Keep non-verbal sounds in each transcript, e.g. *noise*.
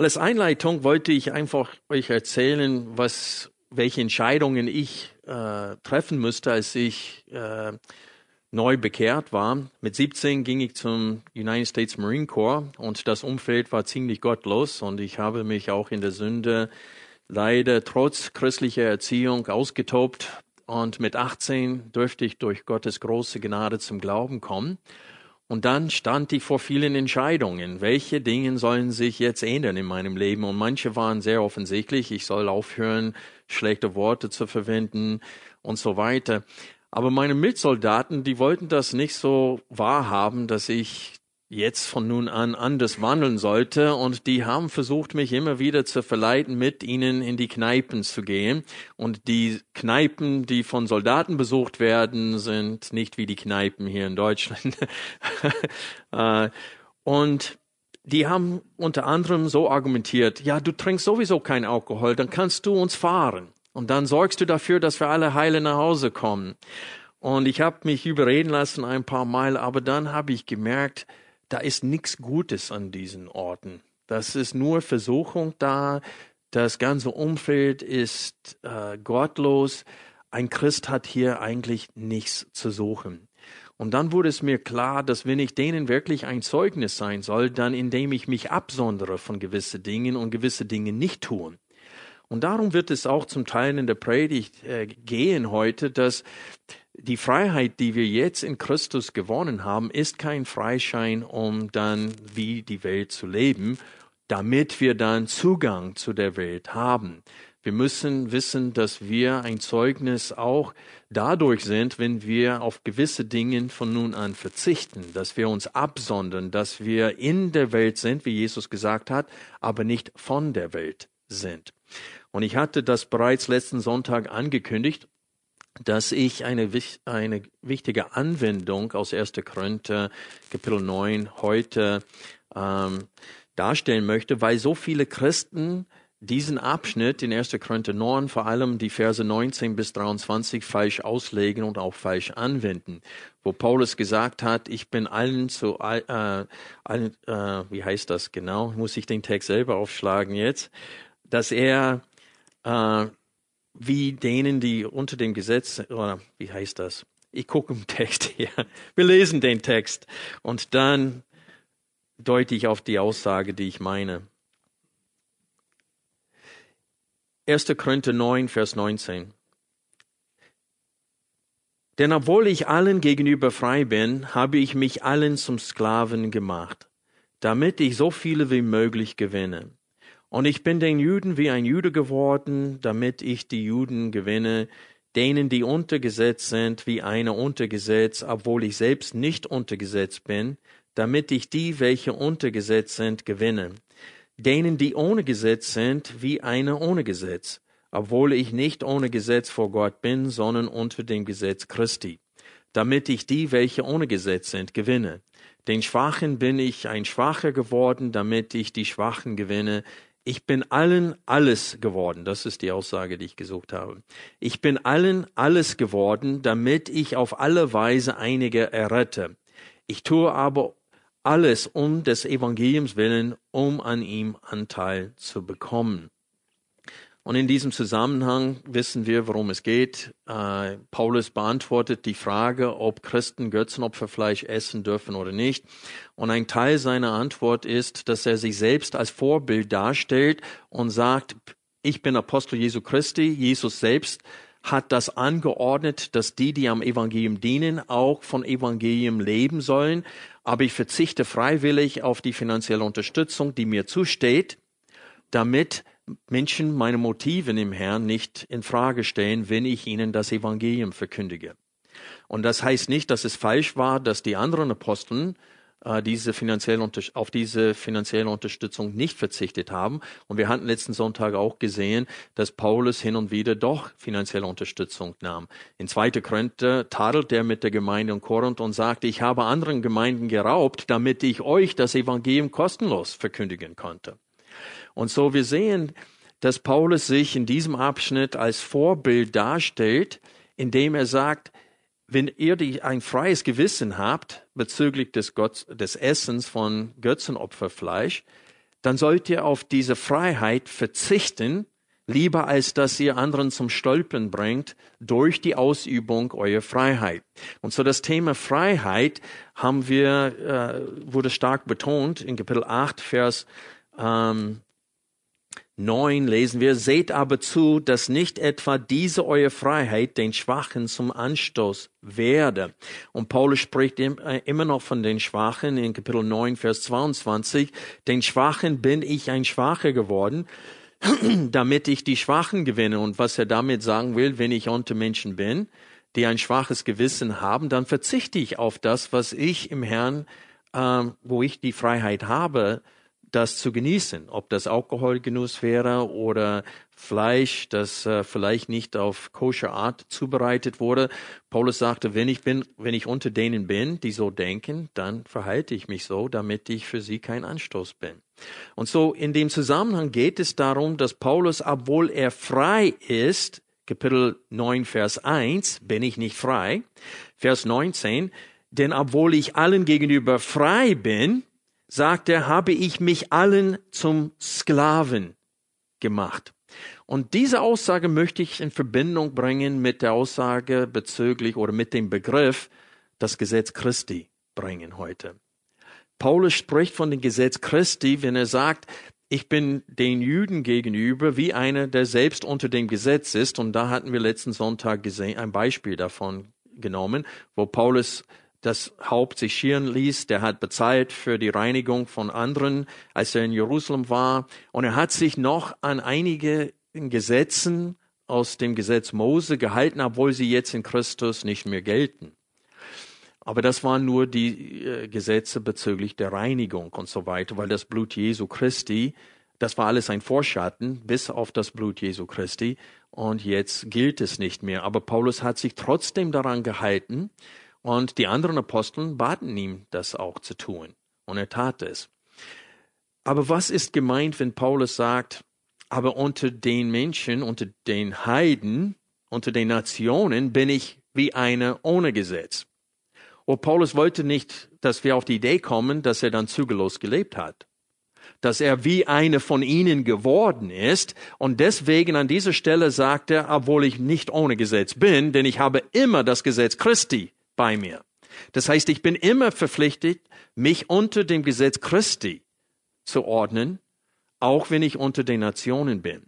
Als Einleitung wollte ich einfach euch erzählen, was, welche Entscheidungen ich äh, treffen musste, als ich äh, neu bekehrt war. Mit 17 ging ich zum United States Marine Corps und das Umfeld war ziemlich gottlos und ich habe mich auch in der Sünde leider trotz christlicher Erziehung ausgetobt und mit 18 durfte ich durch Gottes große Gnade zum Glauben kommen. Und dann stand ich vor vielen Entscheidungen. Welche Dinge sollen sich jetzt ändern in meinem Leben? Und manche waren sehr offensichtlich. Ich soll aufhören, schlechte Worte zu verwenden und so weiter. Aber meine Mitsoldaten, die wollten das nicht so wahrhaben, dass ich jetzt von nun an anders wandeln sollte. Und die haben versucht, mich immer wieder zu verleiten, mit ihnen in die Kneipen zu gehen. Und die Kneipen, die von Soldaten besucht werden, sind nicht wie die Kneipen hier in Deutschland. *laughs* Äh, und die haben unter anderem so argumentiert, ja, du trinkst sowieso kein Alkohol, dann kannst du uns fahren. Und dann sorgst du dafür, dass wir alle heile nach Hause kommen. Und ich habe mich überreden lassen ein paar Mal, aber dann habe ich gemerkt, da ist nichts Gutes an diesen Orten. Das ist nur Versuchung da. Das ganze Umfeld ist äh, gottlos. Ein Christ hat hier eigentlich nichts zu suchen. Und dann wurde es mir klar, dass wenn ich denen wirklich ein Zeugnis sein soll, dann indem ich mich absondere von gewissen Dingen und gewisse Dinge nicht tun. Und darum wird es auch zum Teil in der Predigt äh, gehen heute, dass die Freiheit, die wir jetzt in Christus gewonnen haben, ist kein Freischein, um dann wie die Welt zu leben, damit wir dann Zugang zu der Welt haben. Wir müssen wissen, dass wir ein Zeugnis auch dadurch sind, wenn wir auf gewisse Dinge von nun an verzichten, dass wir uns absondern, dass wir in der Welt sind, wie Jesus gesagt hat, aber nicht von der Welt sind. Und ich hatte das bereits letzten Sonntag angekündigt dass ich eine, eine wichtige Anwendung aus 1. Korinther Kapitel 9 heute ähm, darstellen möchte, weil so viele Christen diesen Abschnitt in 1. Korinther 9, vor allem die Verse 19 bis 23, falsch auslegen und auch falsch anwenden. Wo Paulus gesagt hat, ich bin allen zu, äh, allen, äh, wie heißt das genau? Muss ich den Text selber aufschlagen jetzt? Dass er äh, wie denen, die unter dem Gesetz, oder wie heißt das? Ich gucke im Text *laughs* hier. Wir lesen den Text und dann deute ich auf die Aussage, die ich meine. 1. Korinther 9, Vers 19. Denn obwohl ich allen gegenüber frei bin, habe ich mich allen zum Sklaven gemacht, damit ich so viele wie möglich gewinne. Und ich bin den Juden wie ein Jude geworden, damit ich die Juden gewinne, denen, die untergesetzt sind, wie einer untergesetzt, obwohl ich selbst nicht untergesetzt bin, damit ich die, welche untergesetzt sind, gewinne. Denen, die ohne Gesetz sind, wie einer ohne Gesetz, obwohl ich nicht ohne Gesetz vor Gott bin, sondern unter dem Gesetz Christi, damit ich die, welche ohne Gesetz sind, gewinne. Den Schwachen bin ich ein Schwacher geworden, damit ich die Schwachen gewinne. Ich bin allen alles geworden. Das ist die Aussage, die ich gesucht habe. Ich bin allen alles geworden, damit ich auf alle Weise einige errette. Ich tue aber alles um des Evangeliums willen, um an ihm Anteil zu bekommen. Und in diesem Zusammenhang wissen wir, worum es geht. Äh, Paulus beantwortet die Frage, ob Christen Götzenopferfleisch essen dürfen oder nicht. Und ein Teil seiner Antwort ist, dass er sich selbst als Vorbild darstellt und sagt, ich bin Apostel Jesu Christi, Jesus selbst hat das angeordnet, dass die, die am Evangelium dienen, auch von Evangelium leben sollen. Aber ich verzichte freiwillig auf die finanzielle Unterstützung, die mir zusteht, damit Menschen meine Motive im Herrn nicht in Frage stellen, wenn ich ihnen das Evangelium verkündige. Und das heißt nicht, dass es falsch war, dass die anderen Aposteln äh, diese finanzielle auf diese finanzielle Unterstützung nicht verzichtet haben. Und wir hatten letzten Sonntag auch gesehen, dass Paulus hin und wieder doch finanzielle Unterstützung nahm. In 2. Korinther tadelt er mit der Gemeinde in Korinth und sagt, ich habe anderen Gemeinden geraubt, damit ich euch das Evangelium kostenlos verkündigen konnte. Und so wir sehen, dass Paulus sich in diesem Abschnitt als Vorbild darstellt, indem er sagt, wenn ihr die, ein freies Gewissen habt bezüglich des, Gott, des Essens von Götzenopferfleisch, dann sollt ihr auf diese Freiheit verzichten, lieber als dass ihr anderen zum Stolpern bringt durch die Ausübung eurer Freiheit. Und so das Thema Freiheit haben wir, äh, wurde stark betont in Kapitel 8, Vers ähm, 9 lesen wir, seht aber zu, dass nicht etwa diese eure Freiheit den Schwachen zum Anstoß werde. Und Paulus spricht äh, immer noch von den Schwachen in Kapitel 9, Vers 22. Den Schwachen bin ich ein Schwacher geworden, *clears throat* damit ich die Schwachen gewinne. Und was er damit sagen will, wenn ich unter Menschen bin, die ein schwaches Gewissen haben, dann verzichte ich auf das, was ich im Herrn, äh, wo ich die Freiheit habe, das zu genießen, ob das Alkoholgenuss wäre oder Fleisch, das äh, vielleicht nicht auf koscher Art zubereitet wurde. Paulus sagte, wenn ich bin, wenn ich unter denen bin, die so denken, dann verhalte ich mich so, damit ich für sie kein Anstoß bin. Und so in dem Zusammenhang geht es darum, dass Paulus, obwohl er frei ist, Kapitel 9, Vers 1, bin ich nicht frei, Vers 19, denn obwohl ich allen gegenüber frei bin, sagt er, habe ich mich allen zum Sklaven gemacht. Und diese Aussage möchte ich in Verbindung bringen mit der Aussage bezüglich oder mit dem Begriff das Gesetz Christi bringen heute. Paulus spricht von dem Gesetz Christi, wenn er sagt, ich bin den Juden gegenüber wie einer, der selbst unter dem Gesetz ist. Und da hatten wir letzten Sonntag gesehen, ein Beispiel davon genommen, wo Paulus das Haupt sich schieren ließ, der hat bezahlt für die Reinigung von anderen, als er in Jerusalem war. Und er hat sich noch an einige Gesetzen aus dem Gesetz Mose gehalten, obwohl sie jetzt in Christus nicht mehr gelten. Aber das waren nur die äh, Gesetze bezüglich der Reinigung und so weiter, weil das Blut Jesu Christi, das war alles ein Vorschatten bis auf das Blut Jesu Christi und jetzt gilt es nicht mehr. Aber Paulus hat sich trotzdem daran gehalten und die anderen Aposteln baten ihm, das auch zu tun. Und er tat es. Aber was ist gemeint, wenn Paulus sagt, aber unter den Menschen, unter den Heiden, unter den Nationen bin ich wie einer ohne Gesetz? Und Paulus wollte nicht, dass wir auf die Idee kommen, dass er dann zügellos gelebt hat. Dass er wie eine von ihnen geworden ist. Und deswegen an dieser Stelle sagt er, obwohl ich nicht ohne Gesetz bin, denn ich habe immer das Gesetz Christi bei mir. Das heißt, ich bin immer verpflichtet, mich unter dem Gesetz Christi zu ordnen, auch wenn ich unter den Nationen bin.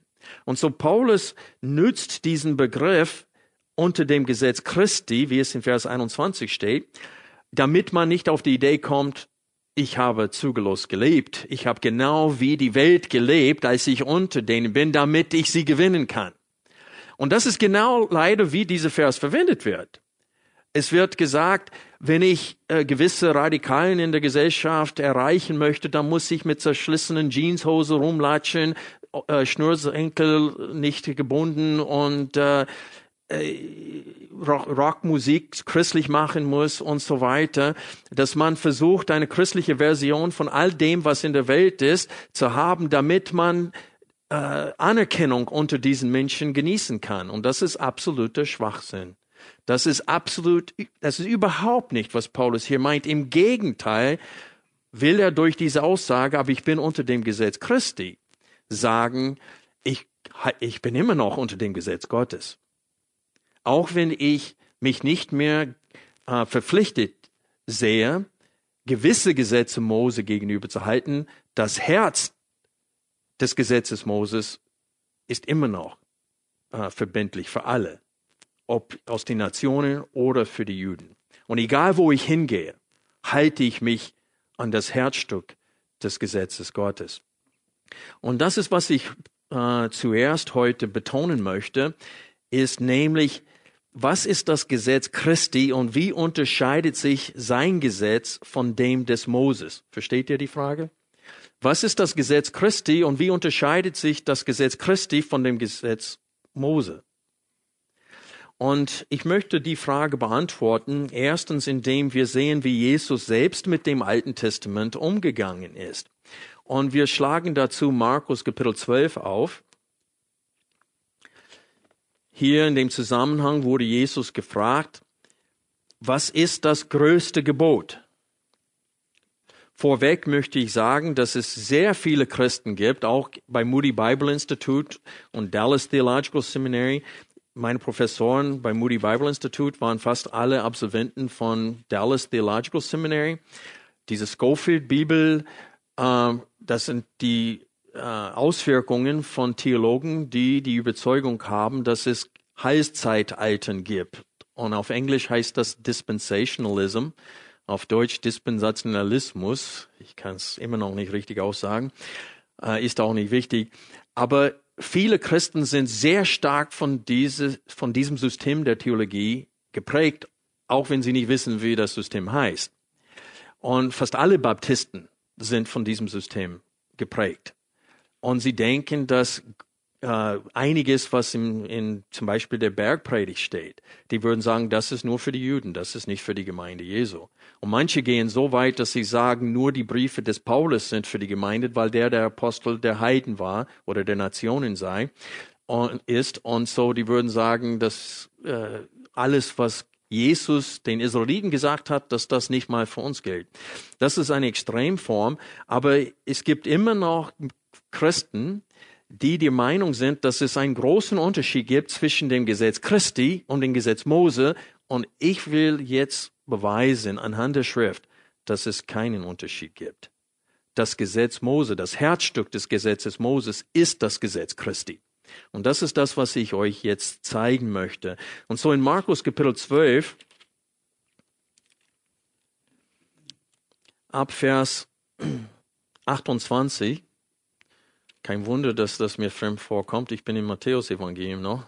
Und so Paulus nützt diesen Begriff unter dem Gesetz Christi, wie es in Vers 21 steht, damit man nicht auf die Idee kommt, ich habe zugelos gelebt, ich habe genau wie die Welt gelebt, als ich unter denen bin, damit ich sie gewinnen kann. Und das ist genau leider, wie dieser Vers verwendet wird. Es wird gesagt, wenn ich äh, gewisse Radikalen in der Gesellschaft erreichen möchte, dann muss ich mit zerschlissenen Jeanshose rumlatschen, äh, Schnürsenkel nicht gebunden und äh, äh Rockmusik christlich machen muss und so weiter, dass man versucht, eine christliche Version von all dem, was in der Welt ist, zu haben, damit man äh, Anerkennung unter diesen Menschen genießen kann. Und das ist absoluter Schwachsinn. Das ist absolut, das ist überhaupt nicht, was Paulus hier meint. Im Gegenteil will er durch diese Aussage, aber ich bin unter dem Gesetz Christi, sagen, ich, ich bin immer noch unter dem Gesetz Gottes. Auch wenn ich mich nicht mehr äh, verpflichtet sehe, gewisse Gesetze Mose gegenüber zu halten, das Herz des Gesetzes Moses ist immer noch äh, verbindlich für alle ob aus den Nationen oder für die Juden. Und egal wo ich hingehe, halte ich mich an das Herzstück des Gesetzes Gottes. Und das ist, was ich äh, zuerst heute betonen möchte, ist nämlich, was ist das Gesetz Christi und wie unterscheidet sich sein Gesetz von dem des Moses? Versteht ihr die Frage? Was ist das Gesetz Christi und wie unterscheidet sich das Gesetz Christi von dem Gesetz Mose? Und ich möchte die Frage beantworten, erstens indem wir sehen, wie Jesus selbst mit dem Alten Testament umgegangen ist. Und wir schlagen dazu Markus Kapitel 12 auf. Hier in dem Zusammenhang wurde Jesus gefragt, was ist das größte Gebot? Vorweg möchte ich sagen, dass es sehr viele Christen gibt, auch bei Moody Bible Institute und Dallas Theological Seminary. Meine Professoren bei Moody Bible Institute waren fast alle Absolventen von Dallas Theological Seminary. Diese Schofield Bibel, äh, das sind die äh, Auswirkungen von Theologen, die die Überzeugung haben, dass es Heilszeiteiten gibt. Und auf Englisch heißt das Dispensationalism, auf Deutsch Dispensationalismus. Ich kann es immer noch nicht richtig aussagen, äh, ist auch nicht wichtig. Aber viele Christen sind sehr stark von, diese, von diesem System der Theologie geprägt, auch wenn sie nicht wissen, wie das System heißt. Und fast alle Baptisten sind von diesem System geprägt. Und sie denken, dass äh, einiges, was in, in zum Beispiel der Bergpredigt steht, die würden sagen, das ist nur für die Juden, das ist nicht für die Gemeinde Jesu. Und manche gehen so weit, dass sie sagen, nur die Briefe des Paulus sind für die Gemeinde, weil der der Apostel der Heiden war oder der Nationen sei und ist. Und so, die würden sagen, dass äh, alles, was Jesus den Israeliten gesagt hat, dass das nicht mal für uns gilt. Das ist eine Extremform, aber es gibt immer noch Christen, die der Meinung sind, dass es einen großen Unterschied gibt zwischen dem Gesetz Christi und dem Gesetz Mose. Und ich will jetzt beweisen anhand der Schrift, dass es keinen Unterschied gibt. Das Gesetz Mose, das Herzstück des Gesetzes Moses ist das Gesetz Christi. Und das ist das, was ich euch jetzt zeigen möchte. Und so in Markus Kapitel 12, ab Vers *clears throat* 28, kein Wunder, dass das mir fremd vorkommt. Ich bin im Matthäus-Evangelium noch.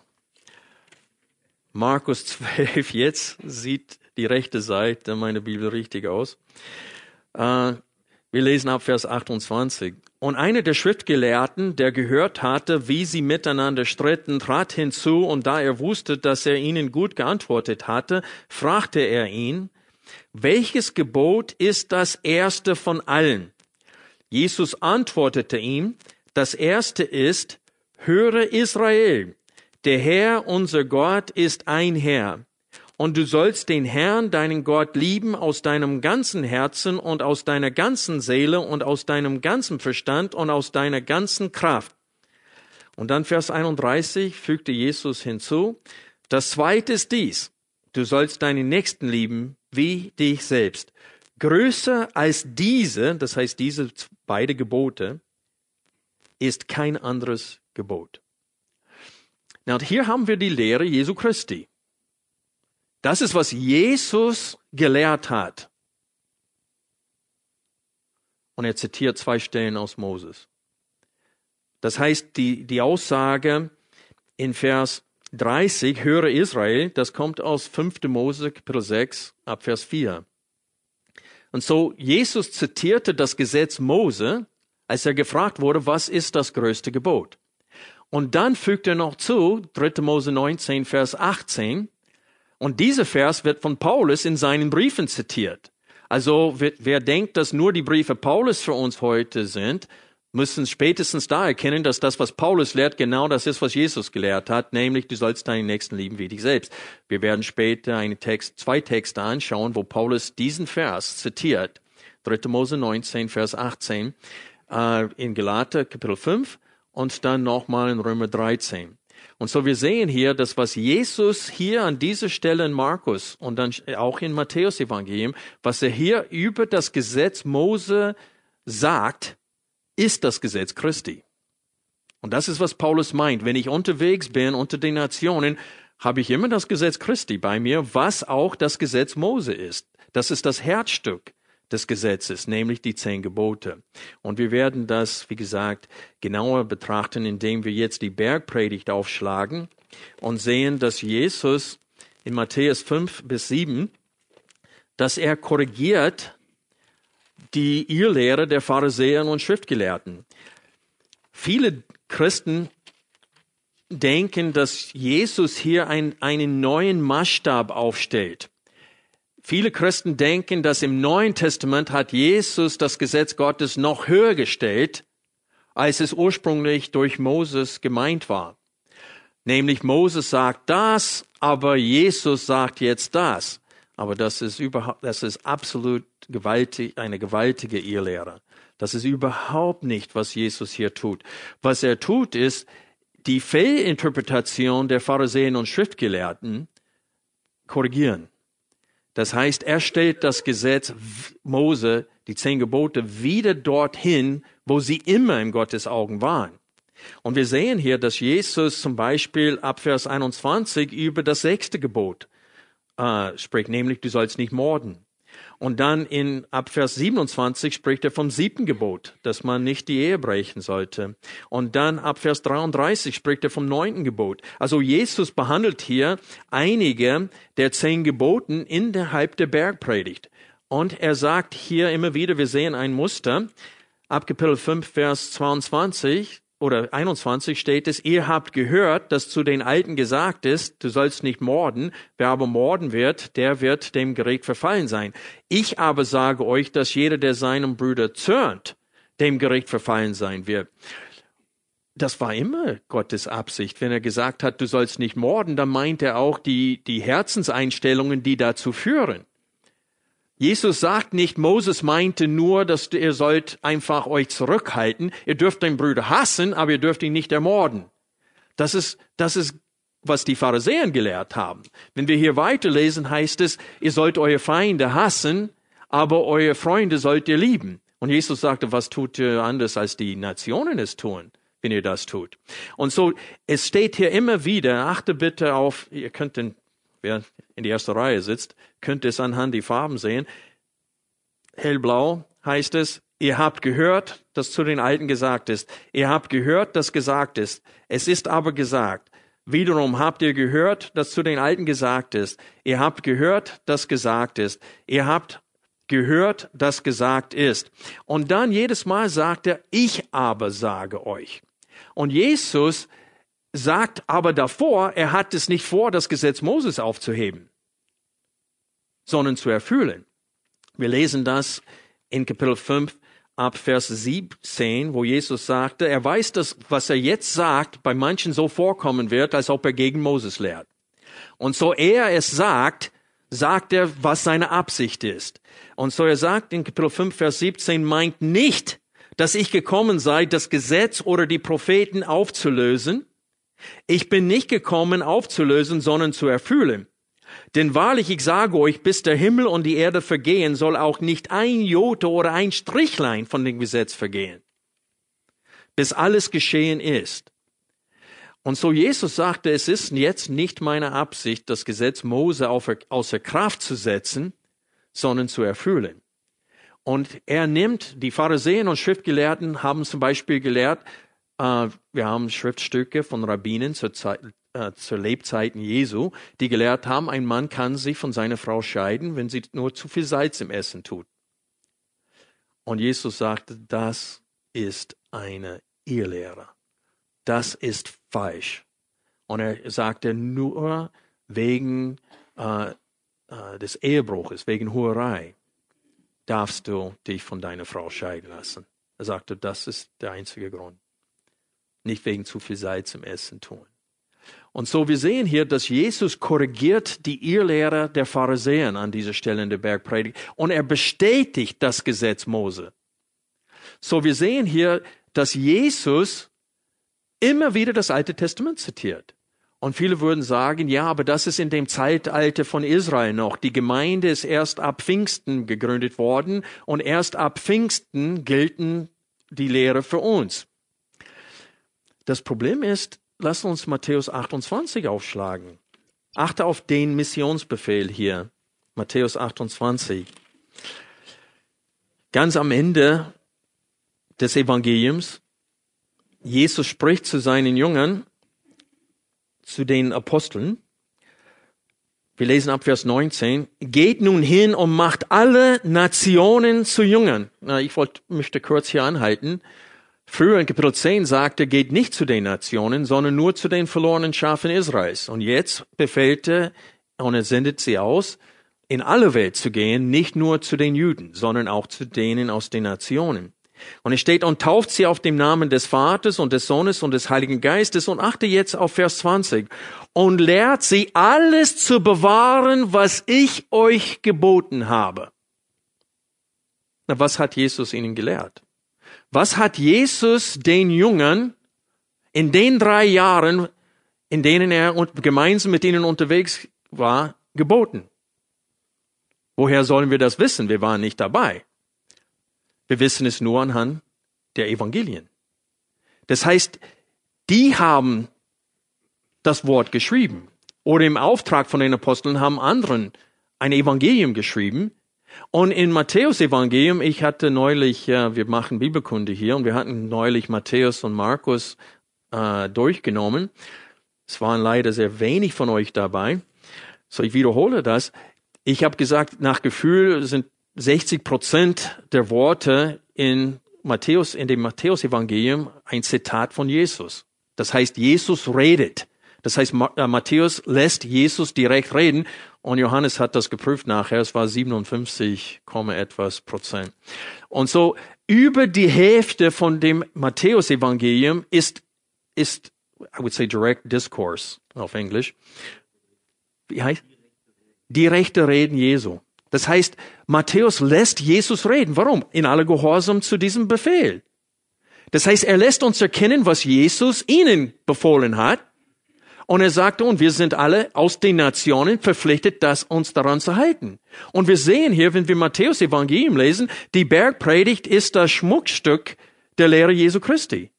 Markus *laughs* 12, jetzt sieht die rechte Seite meiner Bibel richtig aus. Äh, wir lesen ab Vers 28. Und einer der Schriftgelehrten, der gehört hatte, wie sie miteinander stritten, trat hinzu, und da er wusste, dass er ihnen gut geantwortet hatte, fragte er ihn, welches Gebot ist das erste von allen? Jesus antwortete ihm, das erste ist, höre Israel, der Herr, unser Gott, ist ein Herr. Und du sollst den Herrn, deinen Gott, lieben aus deinem ganzen Herzen und aus deiner ganzen Seele und aus deinem ganzen Verstand und aus deiner ganzen Kraft. Und dann Vers 31 fügte Jesus hinzu, das zweite ist dies, du sollst deinen Nächsten lieben wie dich selbst. Größer als diese, das heißt diese beide Gebote, ist kein anderes Gebot. Na, hier haben wir die Lehre Jesu Christi. Das ist, was Jesus gelehrt hat. Und er zitiert zwei Stellen aus Moses. Das heißt, die, die Aussage in Vers 30, höre Israel, das kommt aus 5. Mose, Kapitel 6, ab Vers 4. Und so, Jesus zitierte das Gesetz Mose, als er gefragt wurde, was ist das größte Gebot? Und dann fügt er noch zu, 3. Mose 19, Vers 18, und dieser Vers wird von Paulus in seinen Briefen zitiert. Also wer denkt, dass nur die Briefe Paulus für uns heute sind, müssen spätestens da erkennen, dass das, was Paulus lehrt, genau das ist, was Jesus gelehrt hat, nämlich du sollst deinen Nächsten lieben wie dich selbst. Wir werden später einen Text, zwei Texte anschauen, wo Paulus diesen Vers zitiert. 3. Mose 19, Vers 18, äh, in Galater Kapitel 5 und dann nochmal in Römer 13. Und so wir sehen hier, dass was Jesus hier an dieser Stelle in Markus und dann auch in Matthäus Evangelium, was er hier über das Gesetz Mose sagt, ist das Gesetz Christi. Und das ist, was Paulus meint. Wenn ich unterwegs bin unter den Nationen, habe ich immer das Gesetz Christi bei mir, was auch das Gesetz Mose ist. Das ist das Herzstück des Gesetzes, nämlich die zehn Gebote. Und wir werden das, wie gesagt, genauer betrachten, indem wir jetzt die Bergpredigt aufschlagen und sehen, dass Jesus in Matthäus 5 bis 7, dass er korrigiert die Irrlehre der Pharisäer und Schriftgelehrten. Viele Christen denken, dass Jesus hier ein, einen neuen Maßstab aufstellt. Viele Christen denken, dass im Neuen Testament hat Jesus das Gesetz Gottes noch höher gestellt, als es ursprünglich durch Moses gemeint war. Nämlich Moses sagt das, aber Jesus sagt jetzt das. Aber das ist überhaupt, das ist absolut gewaltig, eine gewaltige Irrlehre. Das ist überhaupt nicht, was Jesus hier tut. Was er tut, ist, die Fehlinterpretation der Pharisäer und Schriftgelehrten korrigieren. Das heißt, er stellt das Gesetz Mose, die zehn Gebote, wieder dorthin, wo sie immer in Gottes Augen waren. Und wir sehen hier, dass Jesus zum Beispiel ab Vers 21 über das sechste Gebot äh, spricht, nämlich du sollst nicht morden. Und dann in ab Vers 27 spricht er vom siebten Gebot, dass man nicht die Ehe brechen sollte. Und dann ab Vers 33 spricht er vom neunten Gebot. Also Jesus behandelt hier einige der zehn Geboten innerhalb der Bergpredigt. Und er sagt hier immer wieder, wir sehen ein Muster. Ab Kapitel 5, Vers 22 oder 21 steht es, ihr habt gehört, dass zu den Alten gesagt ist, du sollst nicht morden, wer aber morden wird, der wird dem Gericht verfallen sein. Ich aber sage euch, dass jeder, der seinem Bruder zürnt, dem Gericht verfallen sein wird. Das war immer Gottes Absicht. Wenn er gesagt hat, du sollst nicht morden, dann meint er auch die, die Herzenseinstellungen, die dazu führen. Jesus sagt nicht, Moses meinte nur, dass ihr sollt einfach euch zurückhalten. Ihr dürft den Bruder hassen, aber ihr dürft ihn nicht ermorden. Das ist, das ist, was die Pharisäer gelehrt haben. Wenn wir hier weiterlesen, heißt es, ihr sollt eure Feinde hassen, aber eure Freunde sollt ihr lieben. Und Jesus sagte, was tut ihr anders als die Nationen es tun? wenn ihr das tut. Und so, es steht hier immer wieder, achte bitte auf, ihr könnt den wer in die erste Reihe sitzt, könnte es anhand die Farben sehen. Hellblau heißt es, ihr habt gehört, dass zu den Alten gesagt ist. Ihr habt gehört, dass gesagt ist. Es ist aber gesagt. Wiederum habt ihr gehört, dass zu den Alten gesagt ist. Ihr habt gehört, dass gesagt ist. Ihr habt gehört, dass gesagt ist. Und dann jedes Mal sagt er, ich aber sage euch. Und Jesus sagt aber davor, er hat es nicht vor, das Gesetz Moses aufzuheben, sondern zu erfüllen. Wir lesen das in Kapitel 5 ab Vers 17, wo Jesus sagte, er weiß, dass was er jetzt sagt, bei manchen so vorkommen wird, als ob er gegen Moses lehrt. Und so er es sagt, sagt er, was seine Absicht ist. Und so er sagt in Kapitel 5, Vers 17, meint nicht, dass ich gekommen sei, das Gesetz oder die Propheten aufzulösen, ich bin nicht gekommen aufzulösen, sondern zu erfüllen. Denn wahrlich, ich sage euch, bis der Himmel und die Erde vergehen, soll auch nicht ein Jote oder ein Strichlein von dem Gesetz vergehen. Bis alles geschehen ist. Und so Jesus sagte, es ist jetzt nicht meine Absicht, das Gesetz Mose außer Kraft zu setzen, sondern zu erfüllen. Und er nimmt, die Pharisäer und Schriftgelehrten haben zum Beispiel gelehrt, äh, wir haben Schriftstücke von Rabbinen zur, Zeit, äh, zur Lebzeiten Jesu, die gelehrt haben, ein Mann kann sich von seiner Frau scheiden, wenn sie nur zu viel Salz im Essen tut. Und Jesus sagte, das ist eine Irrlehre. Das ist falsch. Und er sagte, nur wegen äh, äh, des Ehebruches, wegen Hurerei, darfst du dich von deiner Frau scheiden lassen. Er sagte, das ist der einzige Grund nicht wegen zu viel Salz im Essen tun. Und so wir sehen hier, dass Jesus korrigiert die Irrlehre der Pharisäer an dieser Stelle in der Bergpredigt und er bestätigt das Gesetz Mose. So wir sehen hier, dass Jesus immer wieder das Alte Testament zitiert. Und viele würden sagen, ja, aber das ist in dem Zeitalter von Israel noch. Die Gemeinde ist erst ab Pfingsten gegründet worden und erst ab Pfingsten gelten die Lehre für uns. Das Problem ist, lass uns Matthäus 28 aufschlagen. Achte auf den Missionsbefehl hier. Matthäus 28. Ganz am Ende des Evangeliums, Jesus spricht zu seinen Jüngern, zu den Aposteln, Wir lesen ab Vers 19. Geht nun hin und macht alle Nationen zu Jüngern. Na, ich wollte, möchte kurz hier anhalten. Früher in Kapitel 10 sagte, geht nicht zu den Nationen, sondern nur zu den verlorenen Schafen Israels. Und jetzt befehlt er und er sendet sie aus, in alle Welt zu gehen, nicht nur zu den Juden, sondern auch zu denen aus den Nationen. Und es steht, und tauft sie auf dem Namen des Vaters und des Sohnes und des Heiligen Geistes und achte jetzt auf Vers 20 und lehrt sie alles zu bewahren, was ich euch geboten habe. Na, was hat Jesus ihnen gelehrt? Was hat Jesus den Jüngern in den drei Jahren, in denen er gemeinsam mit ihnen unterwegs war, geboten? Woher sollen wir das wissen? Wir waren nicht dabei. Wir wissen es nur anhand der Evangelien. Das heißt, die haben das Wort geschrieben. Oder im Auftrag von den Aposteln haben anderen ein Evangelium geschrieben. Und in Matthäus Evangelium, ich hatte neulich, ja, wir machen Bibelkunde hier und wir hatten neulich Matthäus und Markus äh, durchgenommen. Es waren leider sehr wenig von euch dabei. So, ich wiederhole das. Ich habe gesagt, nach Gefühl sind 60 Prozent der Worte in Matthäus, in dem Matthäus-Evangelium ein Zitat von Jesus. Das heißt, Jesus redet. Das heißt, äh, Matthäus lässt Jesus direkt reden und Johannes hat das geprüft nachher. Es war 57, etwas Prozent. Und so über die Hälfte von dem Matthäus-Evangelium ist, ist, I would say direct discourse auf Englisch. Wie heißt? direkte Reden Jesu. Das heißt, Matthäus lässt Jesus reden. Warum? In aller Gehorsam zu diesem Befehl. Das heißt, er lässt uns erkennen, was Jesus ihnen befohlen hat. Und er sagte, und wir sind alle aus den Nationen verpflichtet, das uns daran zu halten. Und wir sehen hier, wenn wir Matthäus Evangelium lesen, die Bergpredigt ist das Schmuckstück der Lehre Jesu Christi.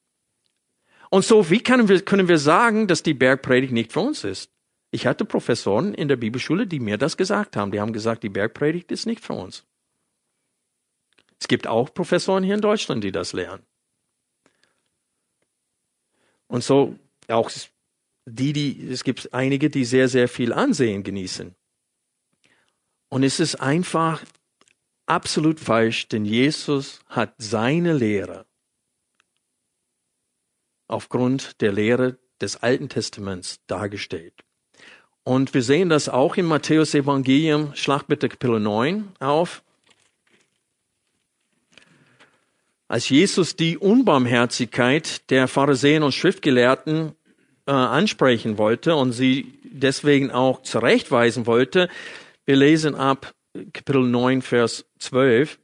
Und so, wie können wir, können wir sagen, dass die Bergpredigt nicht für uns ist? Ich hatte Professoren in der Bibelschule, die mir das gesagt haben. Die haben gesagt, die Bergpredigt ist nicht für uns. Es gibt auch Professoren hier in Deutschland, die das lehren. Und so auch die, die, es gibt einige, die sehr, sehr viel Ansehen genießen. Und es ist einfach absolut falsch, denn Jesus hat seine Lehre aufgrund der Lehre des Alten Testaments dargestellt. Und wir sehen das auch im Matthäus Evangelium, Schlag bitte Kapitel 9 auf. Als Jesus die Unbarmherzigkeit der Pharisäer und Schriftgelehrten äh, ansprechen wollte und sie deswegen auch zurechtweisen wollte, wir lesen ab Kapitel 9, Vers 12.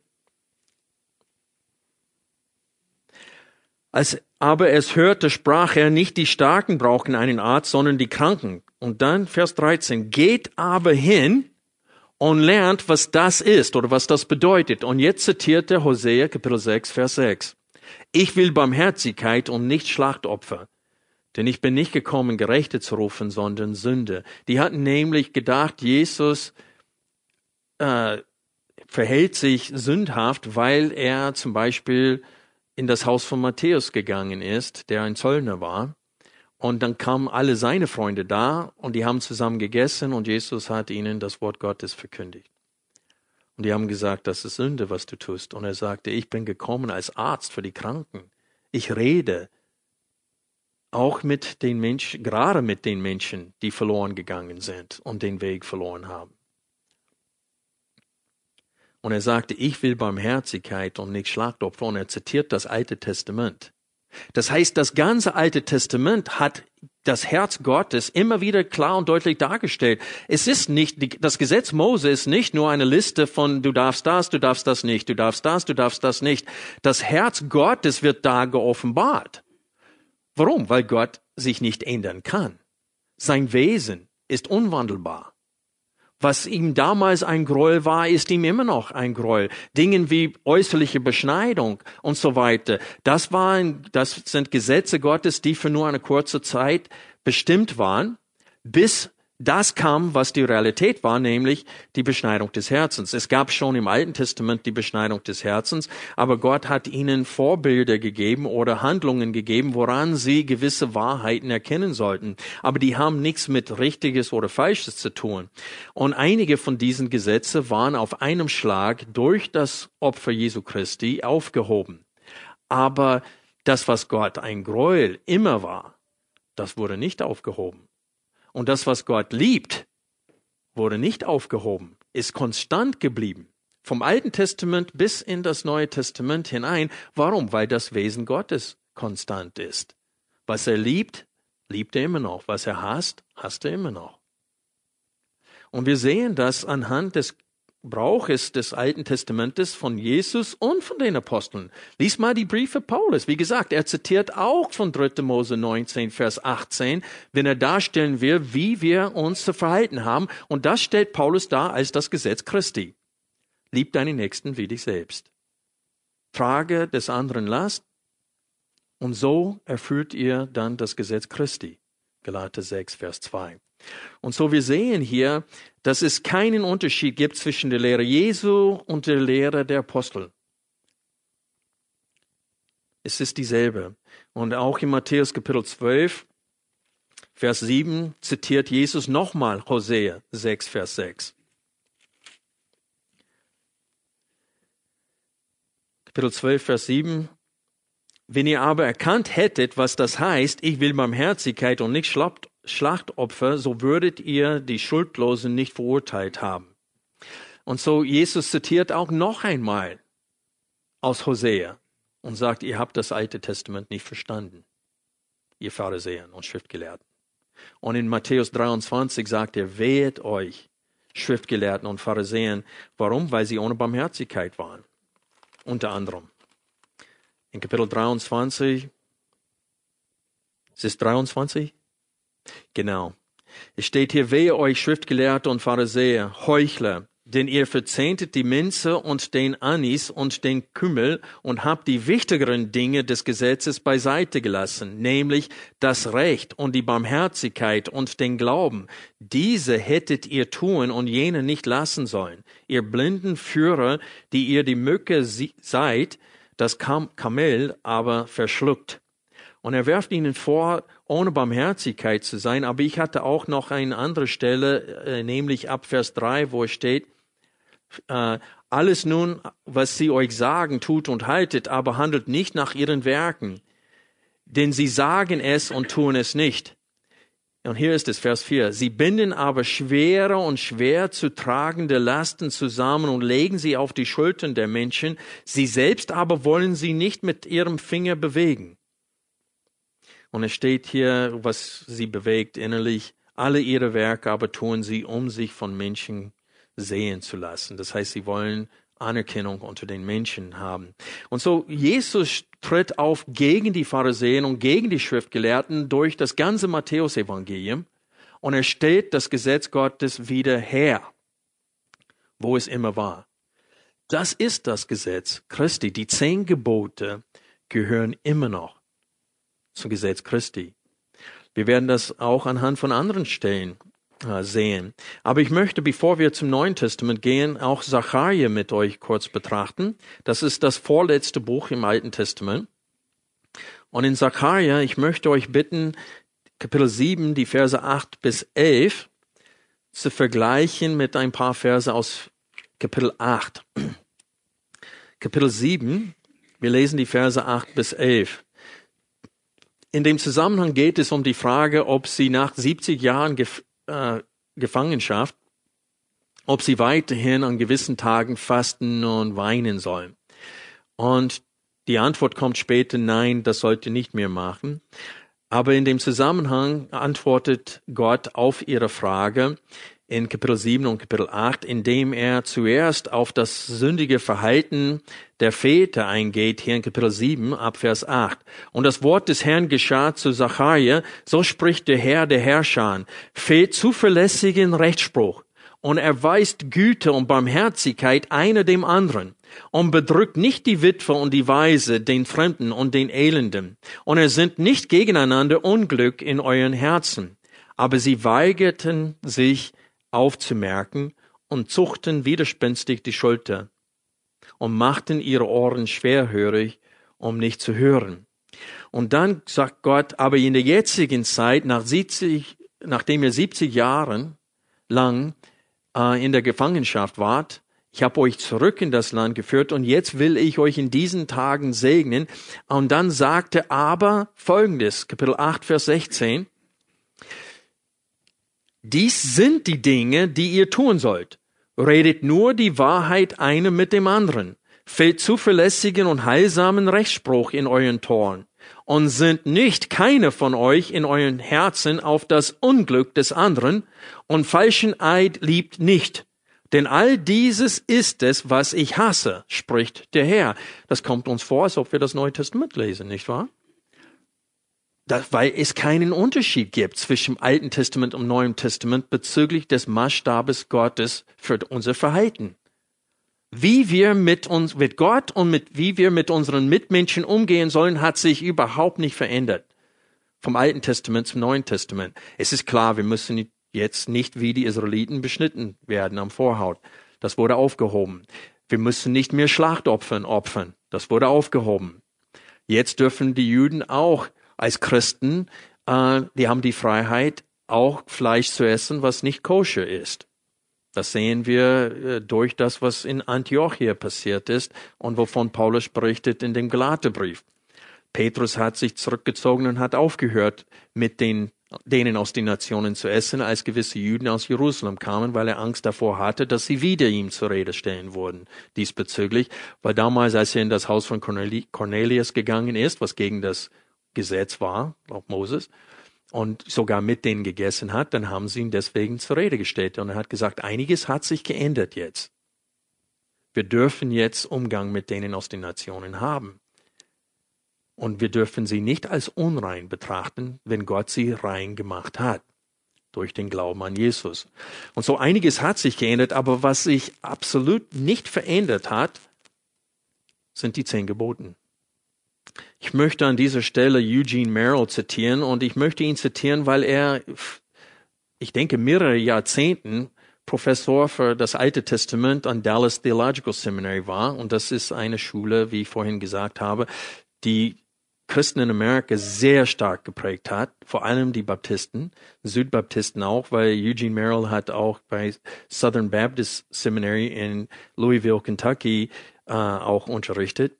Als aber es hörte, sprach er, nicht die Starken brauchen einen Arzt, sondern die Kranken. Und dann Vers 13, geht aber hin und lernt, was das ist oder was das bedeutet. Und jetzt zitiert er Hosea Kapitel 6, Vers 6. Ich will Barmherzigkeit und nicht Schlachtopfer. Denn ich bin nicht gekommen, Gerechte zu rufen, sondern Sünde. Die hatten nämlich gedacht, Jesus äh, verhält sich sündhaft, weil er zum Beispiel in das Haus von Matthäus gegangen ist, der ein Zöllner war. Und dann kamen alle seine Freunde da und die haben zusammen gegessen und Jesus hat ihnen das Wort Gottes verkündigt. Und die haben gesagt, das ist Sünde, was du tust. Und er sagte, ich bin gekommen als Arzt für die Kranken. Ich rede auch mit den Menschen, gerade mit den Menschen, die verloren gegangen sind und den Weg verloren haben. Und er sagte, ich will Barmherzigkeit und nicht Schlachtopfer. Und er zitiert das Alte Testament. Das heißt, das ganze Alte Testament hat das Herz Gottes immer wieder klar und deutlich dargestellt. Es ist nicht, das Gesetz Mose ist nicht nur eine Liste von du darfst das, du darfst das nicht, du darfst das, du darfst das nicht. Das Herz Gottes wird da geoffenbart. Warum? Weil Gott sich nicht ändern kann. Sein Wesen ist unwandelbar. Was ihm damals ein Gräuel war, ist ihm immer noch ein Gräuel. Dingen wie äußerliche Beschneidung und so weiter. Das waren, das sind Gesetze Gottes, die für nur eine kurze Zeit bestimmt waren, bis das kam, was die Realität war, nämlich die Beschneidung des Herzens. Es gab schon im Alten Testament die Beschneidung des Herzens, aber Gott hat ihnen Vorbilder gegeben oder Handlungen gegeben, woran sie gewisse Wahrheiten erkennen sollten. Aber die haben nichts mit Richtiges oder Falsches zu tun. Und einige von diesen Gesetze waren auf einem Schlag durch das Opfer Jesu Christi aufgehoben. Aber das, was Gott ein Gräuel immer war, das wurde nicht aufgehoben. Und das, was Gott liebt, wurde nicht aufgehoben, ist konstant geblieben. Vom Alten Testament bis in das Neue Testament hinein. Warum? Weil das Wesen Gottes konstant ist. Was er liebt, liebt er immer noch. Was er hasst, hasst er immer noch. Und wir sehen das anhand des Brauch ist des Alten Testamentes von Jesus und von den Aposteln. Lies mal die Briefe Paulus. Wie gesagt, er zitiert auch von 3. Mose 19, Vers 18, wenn er darstellen will, wie wir uns zu verhalten haben. Und das stellt Paulus dar als das Gesetz Christi. Lieb deinen Nächsten wie dich selbst. Trage des anderen Last. Und so erfüllt ihr dann das Gesetz Christi. Galater 6, Vers 2. Und so wir sehen hier, dass es keinen Unterschied gibt zwischen der Lehre Jesu und der Lehre der Apostel. Es ist dieselbe. Und auch in Matthäus Kapitel 12, Vers 7 zitiert Jesus nochmal Hosea 6, Vers 6. Kapitel 12, Vers 7. Wenn ihr aber erkannt hättet, was das heißt, ich will Barmherzigkeit und nicht Schlachtopfer, so würdet ihr die Schuldlosen nicht verurteilt haben. Und so Jesus zitiert auch noch einmal aus Hosea und sagt, ihr habt das Alte Testament nicht verstanden, ihr Pharisäer und Schriftgelehrten. Und in Matthäus 23 sagt er, wehet euch, Schriftgelehrten und Pharisäern. Warum? Weil sie ohne Barmherzigkeit waren. Unter anderem. In Kapitel 23, ist es 23? Genau. Es steht hier, wehe euch Schriftgelehrte und Pharisäer, Heuchler, denn ihr verzehntet die Minze und den Anis und den Kümmel und habt die wichtigeren Dinge des Gesetzes beiseite gelassen, nämlich das Recht und die Barmherzigkeit und den Glauben. Diese hättet ihr tun und jene nicht lassen sollen. Ihr blinden Führer, die ihr die Mücke seid, das Kamel aber verschluckt. Und er werft ihnen vor, ohne Barmherzigkeit zu sein. Aber ich hatte auch noch eine andere Stelle, äh, nämlich ab Vers 3, wo es steht, äh, alles nun, was sie euch sagen, tut und haltet, aber handelt nicht nach ihren Werken. Denn sie sagen es und tun es nicht. Und hier ist es, Vers 4. Sie binden aber schwere und schwer zu tragende Lasten zusammen und legen sie auf die Schultern der Menschen. Sie selbst aber wollen sie nicht mit ihrem Finger bewegen. Und es steht hier, was sie bewegt innerlich. Alle ihre Werke aber tun sie, um sich von Menschen sehen zu lassen. Das heißt, sie wollen Anerkennung unter den Menschen haben. Und so Jesus tritt auf gegen die Pharisäer und gegen die Schriftgelehrten durch das ganze Matthäusevangelium und er stellt das Gesetz Gottes wieder her, wo es immer war. Das ist das Gesetz Christi. Die zehn Gebote gehören immer noch zum Gesetz Christi. Wir werden das auch anhand von anderen Stellen äh, sehen. Aber ich möchte, bevor wir zum Neuen Testament gehen, auch Zachariah mit euch kurz betrachten. Das ist das vorletzte Buch im Alten Testament. Und in Zachariah, ich möchte euch bitten, Kapitel 7, die Verse 8 bis 11 zu vergleichen mit ein paar Verse aus Kapitel 8. Kapitel 7, wir lesen die Verse 8 bis 11. In dem Zusammenhang geht es um die Frage, ob sie nach 70 Jahren Gef äh, Gefangenschaft, ob sie weiterhin an gewissen Tagen fasten und weinen sollen. Und die Antwort kommt später, nein, das sollte nicht mehr machen. Aber in dem Zusammenhang antwortet Gott auf ihre Frage, in Kapitel 7 und Kapitel 8, indem er zuerst auf das sündige Verhalten der Väter eingeht, hier in Kapitel 7 ab Vers 8. Und das Wort des Herrn geschah zu Zacharia, so spricht der Herr der Herrscher, fehlt zuverlässigen Rechtsspruch und erweist Güte und Barmherzigkeit einer dem anderen und bedrückt nicht die Witwe und die Weise, den Fremden und den Elenden. Und er sind nicht gegeneinander Unglück in euren Herzen Aber sie weigerten sich aufzumerken und zuckten widerspenstig die Schulter und machten ihre Ohren schwerhörig, um nicht zu hören. Und dann sagt Gott, aber in der jetzigen Zeit, nach 70, nachdem ihr 70 Jahren lang äh, in der Gefangenschaft wart, ich habe euch zurück in das Land geführt und jetzt will ich euch in diesen Tagen segnen. Und dann sagte aber Folgendes, Kapitel 8, Vers 16, dies sind die Dinge, die ihr tun sollt. Redet nur die Wahrheit eine mit dem anderen. Fällt zuverlässigen und heilsamen Rechtsspruch in euren Toren und sind nicht keine von euch in euren Herzen auf das Unglück des anderen und falschen Eid liebt nicht. Denn all dieses ist es, was ich hasse, spricht der Herr. Das kommt uns vor, als ob wir das Neue Testament lesen, nicht wahr? Das, weil es keinen Unterschied gibt zwischen Alten Testament und Neuen Testament bezüglich des Maßstabes Gottes für unser Verhalten. Wie wir mit uns, mit Gott und mit, wie wir mit unseren Mitmenschen umgehen sollen, hat sich überhaupt nicht verändert. Vom Alten Testament zum Neuen Testament. Es ist klar, wir müssen jetzt nicht wie die Israeliten beschnitten werden am Vorhaut. Das wurde aufgehoben. Wir müssen nicht mehr Schlachtopfern opfern. Das wurde aufgehoben. Jetzt dürfen die Juden auch als Christen, äh, die haben die Freiheit, auch Fleisch zu essen, was nicht koscher ist. Das sehen wir äh, durch das, was in Antiochia passiert ist und wovon Paulus berichtet in dem Galaterbrief. Petrus hat sich zurückgezogen und hat aufgehört, mit den, denen aus den Nationen zu essen, als gewisse Juden aus Jerusalem kamen, weil er Angst davor hatte, dass sie wieder ihm zur Rede stellen würden diesbezüglich. Weil damals, als er in das Haus von Cornelius gegangen ist, was gegen das Gesetz war, auch Moses, und sogar mit denen gegessen hat, dann haben sie ihn deswegen zur Rede gestellt. Und er hat gesagt, einiges hat sich geändert jetzt. Wir dürfen jetzt Umgang mit denen aus den Nationen haben. Und wir dürfen sie nicht als unrein betrachten, wenn Gott sie rein gemacht hat. Durch den Glauben an Jesus. Und so einiges hat sich geändert, aber was sich absolut nicht verändert hat, sind die zehn Geboten. Ich möchte an dieser Stelle Eugene Merrill zitieren und ich möchte ihn zitieren, weil er, ich denke, mehrere Jahrzehnten Professor für das Alte Testament an Dallas Theological Seminary war. Und das ist eine Schule, wie ich vorhin gesagt habe, die Christen in Amerika sehr stark geprägt hat, vor allem die Baptisten, Südbaptisten auch, weil Eugene Merrill hat auch bei Southern Baptist Seminary in Louisville, Kentucky äh, auch unterrichtet.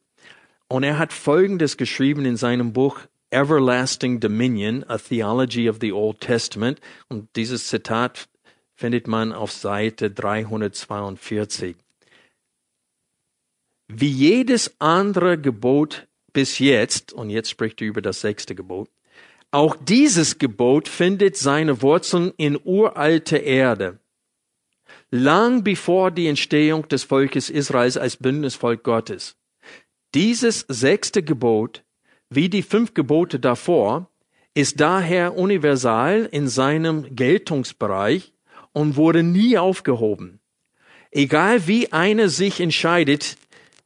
Und er hat Folgendes geschrieben in seinem Buch Everlasting Dominion, A Theology of the Old Testament. Und dieses Zitat findet man auf Seite 342. Wie jedes andere Gebot bis jetzt, und jetzt spricht er über das sechste Gebot, auch dieses Gebot findet seine Wurzeln in uralter Erde. Lang bevor die Entstehung des Volkes Israels als Bündnisvolk Gottes. Dieses sechste Gebot, wie die fünf Gebote davor, ist daher universal in seinem Geltungsbereich und wurde nie aufgehoben. Egal wie einer sich entscheidet,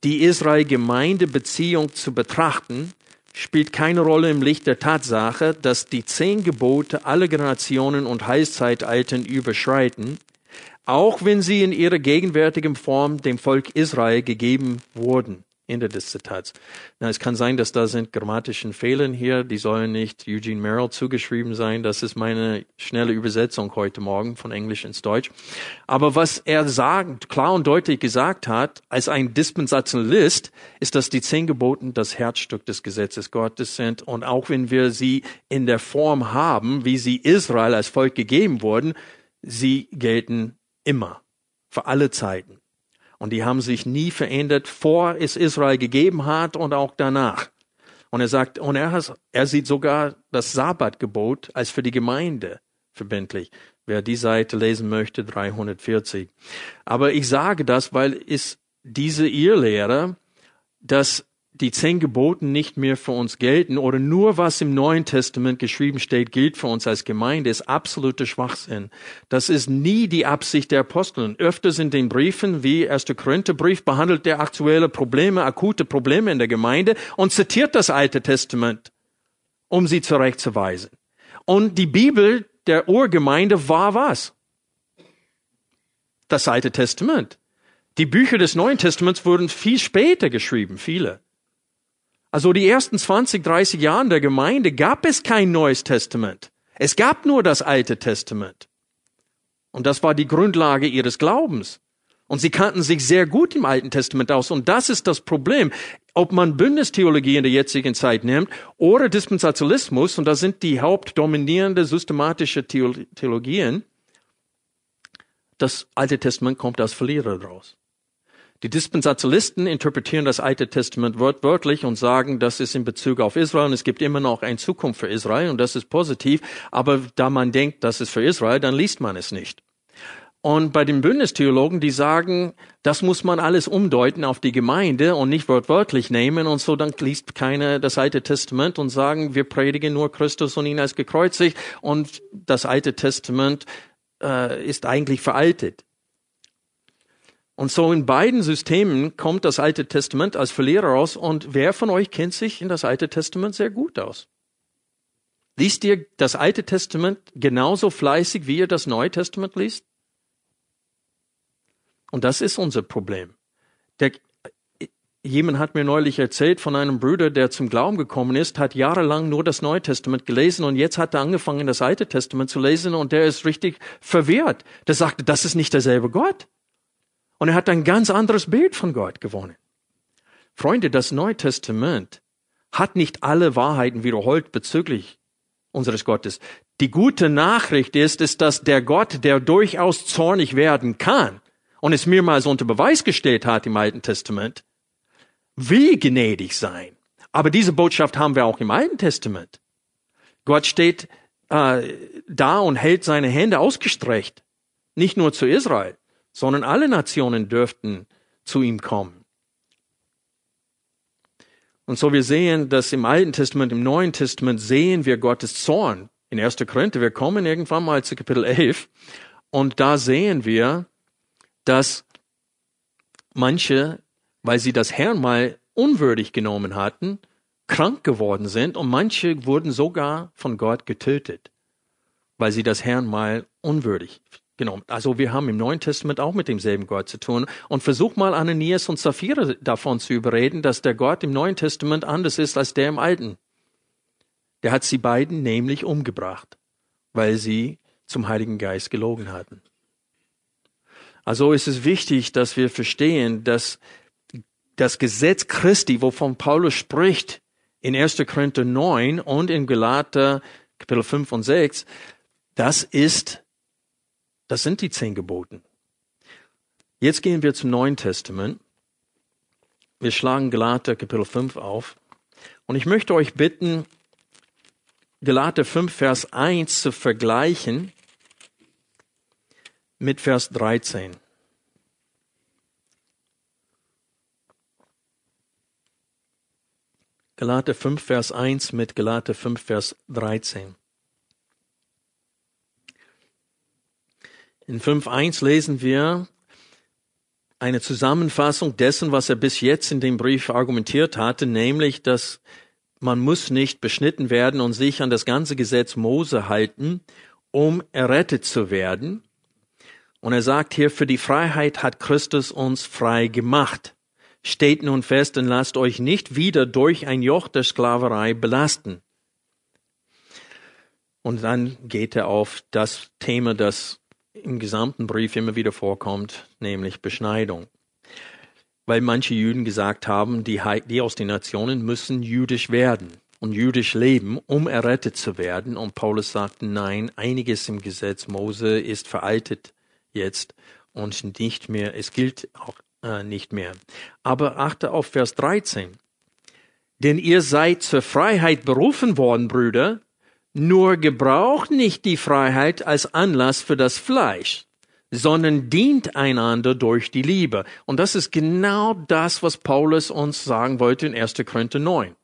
die Israel-Gemeinde-Beziehung zu betrachten, spielt keine Rolle im Licht der Tatsache, dass die zehn Gebote alle Generationen und Heilszeitalten überschreiten, auch wenn sie in ihrer gegenwärtigen Form dem Volk Israel gegeben wurden. Ende des Zitats. Na, es kann sein, dass da sind grammatischen Fehler hier, die sollen nicht Eugene Merrill zugeschrieben sein. Das ist meine schnelle Übersetzung heute Morgen von Englisch ins Deutsch. Aber was er sagt, klar und deutlich gesagt hat, als ein Dispensationalist, ist, dass die zehn Geboten das Herzstück des Gesetzes Gottes sind. Und auch wenn wir sie in der Form haben, wie sie Israel als Volk gegeben wurden, sie gelten immer, für alle Zeiten. Und die haben sich nie verändert, vor es Israel gegeben hat und auch danach. Und er sagt, und er, has, er sieht sogar das Sabbatgebot als für die Gemeinde verbindlich. Wer die Seite lesen möchte, 340. Aber ich sage das, weil es diese Irrlehre, dass die zehn Geboten nicht mehr für uns gelten oder nur was im Neuen Testament geschrieben steht, gilt für uns als Gemeinde, ist absoluter Schwachsinn. Das ist nie die Absicht der Apostel. Öfters in den Briefen, wie 1. Korintherbrief, behandelt der aktuelle Probleme, akute Probleme in der Gemeinde und zitiert das Alte Testament, um sie zurechtzuweisen. Und die Bibel der Urgemeinde war was? Das Alte Testament. Die Bücher des Neuen Testaments wurden viel später geschrieben, viele. Also die ersten 20, 30 Jahren der Gemeinde gab es kein Neues Testament. Es gab nur das Alte Testament. Und das war die Grundlage ihres Glaubens. Und sie kannten sich sehr gut im Alten Testament aus. Und das ist das Problem. Ob man Bündnistheologie in der jetzigen Zeit nimmt oder Dispensationalismus, und das sind die hauptdominierende systematische Theologien, das Alte Testament kommt als Verlierer raus. Die Dispensationalisten interpretieren das Alte Testament wortwörtlich und sagen, das ist in Bezug auf Israel und es gibt immer noch eine Zukunft für Israel und das ist positiv. Aber da man denkt, das ist für Israel, dann liest man es nicht. Und bei den Bündnistheologen, die sagen, das muss man alles umdeuten auf die Gemeinde und nicht wortwörtlich nehmen und so, dann liest keiner das Alte Testament und sagen, wir predigen nur Christus und ihn als gekreuzigt und das Alte Testament äh, ist eigentlich veraltet. Und so in beiden Systemen kommt das Alte Testament als Verlierer raus und wer von euch kennt sich in das Alte Testament sehr gut aus? Liest ihr das Alte Testament genauso fleißig, wie ihr das Neue Testament liest? Und das ist unser Problem. Der, jemand hat mir neulich erzählt von einem Bruder, der zum Glauben gekommen ist, hat jahrelang nur das Neue Testament gelesen und jetzt hat er angefangen, das Alte Testament zu lesen und der ist richtig verwirrt. Der sagte, das ist nicht derselbe Gott. Und er hat ein ganz anderes Bild von Gott gewonnen. Freunde, das Neue Testament hat nicht alle Wahrheiten wiederholt bezüglich unseres Gottes. Die gute Nachricht ist, ist, dass der Gott, der durchaus zornig werden kann, und es mehrmals unter Beweis gestellt hat im Alten Testament, will gnädig sein. Aber diese Botschaft haben wir auch im Alten Testament. Gott steht äh, da und hält seine Hände ausgestreckt. Nicht nur zu Israel, sondern alle Nationen dürften zu ihm kommen. Und so wir sehen, dass im Alten Testament, im Neuen Testament sehen wir Gottes Zorn. In 1. Korinther, wir kommen irgendwann mal zu Kapitel 11 und da sehen wir, dass manche, weil sie das Herrn mal unwürdig genommen hatten, krank geworden sind und manche wurden sogar von Gott getötet, weil sie das Herrn mal unwürdig genommen. Also wir haben im Neuen Testament auch mit demselben Gott zu tun und versuch mal Ananias und Sapphira davon zu überreden, dass der Gott im Neuen Testament anders ist als der im Alten. Der hat sie beiden nämlich umgebracht, weil sie zum Heiligen Geist gelogen hatten. Also ist es wichtig, dass wir verstehen, dass das Gesetz Christi, wovon Paulus spricht, in 1. Korinther 9 und in Galater Kapitel 5 und 6, das ist, das sind die zehn Geboten. Jetzt gehen wir zum Neuen Testament. Wir schlagen Galater Kapitel 5 auf. Und ich möchte euch bitten, Galater 5, Vers 1 zu vergleichen mit Vers 13. Galater 5, Vers 1 mit Galater 5, Vers 13. In 5.1 lesen wir eine Zusammenfassung dessen, was er bis jetzt in dem Brief argumentiert hatte, nämlich, dass man muss nicht beschnitten werden und sich an das ganze Gesetz Mose halten, um errettet zu werden. Und er sagt hier, für die Freiheit hat Christus uns frei gemacht. Steht nun fest und lasst euch nicht wieder durch ein Joch der Sklaverei belasten. Und dann geht er auf das Thema, das im gesamten Brief immer wieder vorkommt, nämlich Beschneidung. Weil manche Juden gesagt haben, die, die aus den Nationen müssen jüdisch werden und jüdisch leben, um errettet zu werden. Und Paulus sagte, nein, einiges im Gesetz Mose ist veraltet jetzt und nicht mehr, es gilt auch äh, nicht mehr. Aber achte auf Vers 13. Denn ihr seid zur Freiheit berufen worden, Brüder, nur gebraucht nicht die Freiheit als Anlass für das Fleisch, sondern dient einander durch die Liebe. Und das ist genau das, was Paulus uns sagen wollte in 1. Korinther 9.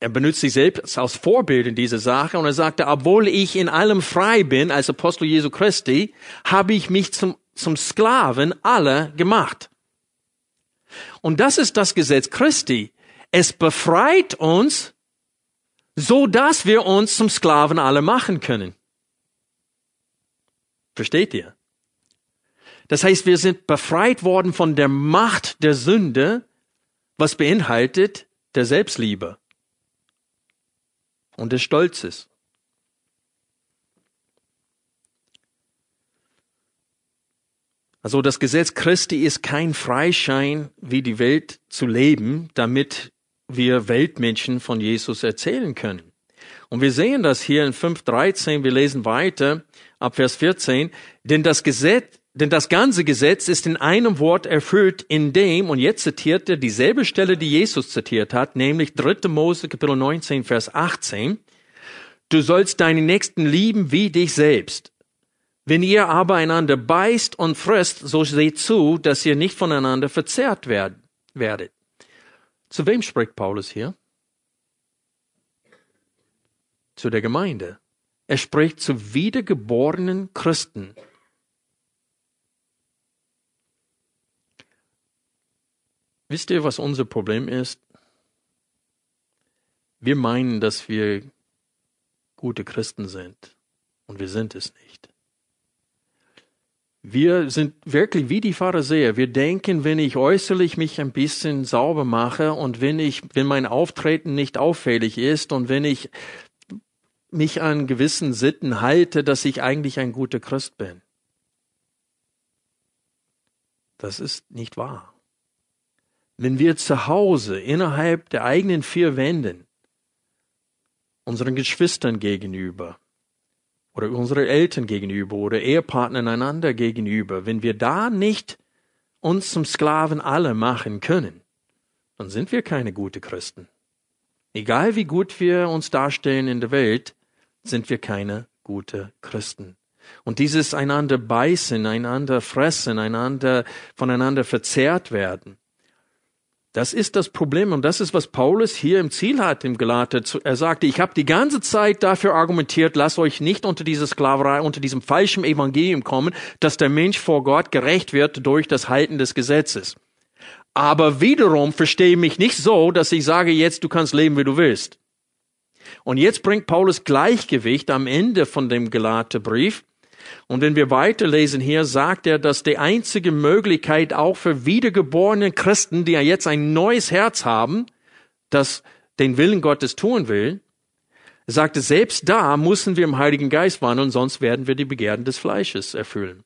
Er benutzt sich selbst als Vorbild in dieser Sache und er sagte, obwohl ich in allem frei bin als Apostel Jesu Christi, habe ich mich zum, zum Sklaven aller gemacht. Und das ist das Gesetz Christi. Es befreit uns, so dass wir uns zum Sklaven aller machen können. Versteht ihr? Das heißt, wir sind befreit worden von der Macht der Sünde, was beinhaltet der Selbstliebe und des Stolzes. Also das Gesetz Christi ist kein Freischein, wie die Welt zu leben, damit wir Weltmenschen von Jesus erzählen können. Und wir sehen das hier in 5.13, wir lesen weiter ab Vers 14, denn das Gesetz, denn das ganze Gesetz ist in einem Wort erfüllt, in dem, und jetzt zitiert er dieselbe Stelle, die Jesus zitiert hat, nämlich 3. Mose Kapitel 19, Vers 18, du sollst deinen Nächsten lieben wie dich selbst. Wenn ihr aber einander beißt und frisst, so seht zu, dass ihr nicht voneinander verzehrt werdet. Zu wem spricht Paulus hier? Zu der Gemeinde. Er spricht zu wiedergeborenen Christen. Wisst ihr, was unser Problem ist? Wir meinen, dass wir gute Christen sind und wir sind es nicht. Wir sind wirklich wie die Pharisäer. Wir denken, wenn ich äußerlich mich ein bisschen sauber mache und wenn ich, wenn mein Auftreten nicht auffällig ist und wenn ich mich an gewissen Sitten halte, dass ich eigentlich ein guter Christ bin. Das ist nicht wahr. Wenn wir zu Hause innerhalb der eigenen vier Wänden unseren Geschwistern gegenüber oder unsere Eltern gegenüber oder Ehepartnern einander gegenüber, wenn wir da nicht uns zum Sklaven alle machen können, dann sind wir keine gute Christen. Egal wie gut wir uns darstellen in der Welt, sind wir keine gute Christen. Und dieses einander beißen, einander fressen, einander voneinander verzehrt werden, das ist das Problem und das ist, was Paulus hier im Ziel hat im Galater. Er sagte, ich habe die ganze Zeit dafür argumentiert, lasst euch nicht unter diese Sklaverei, unter diesem falschen Evangelium kommen, dass der Mensch vor Gott gerecht wird durch das Halten des Gesetzes. Aber wiederum verstehe mich nicht so, dass ich sage jetzt, du kannst leben, wie du willst. Und jetzt bringt Paulus Gleichgewicht am Ende von dem Galaterbrief und wenn wir weiterlesen hier, sagt er, dass die einzige Möglichkeit auch für wiedergeborene Christen, die ja jetzt ein neues Herz haben, das den Willen Gottes tun will, sagte, selbst da müssen wir im Heiligen Geist wandeln, sonst werden wir die Begehren des Fleisches erfüllen.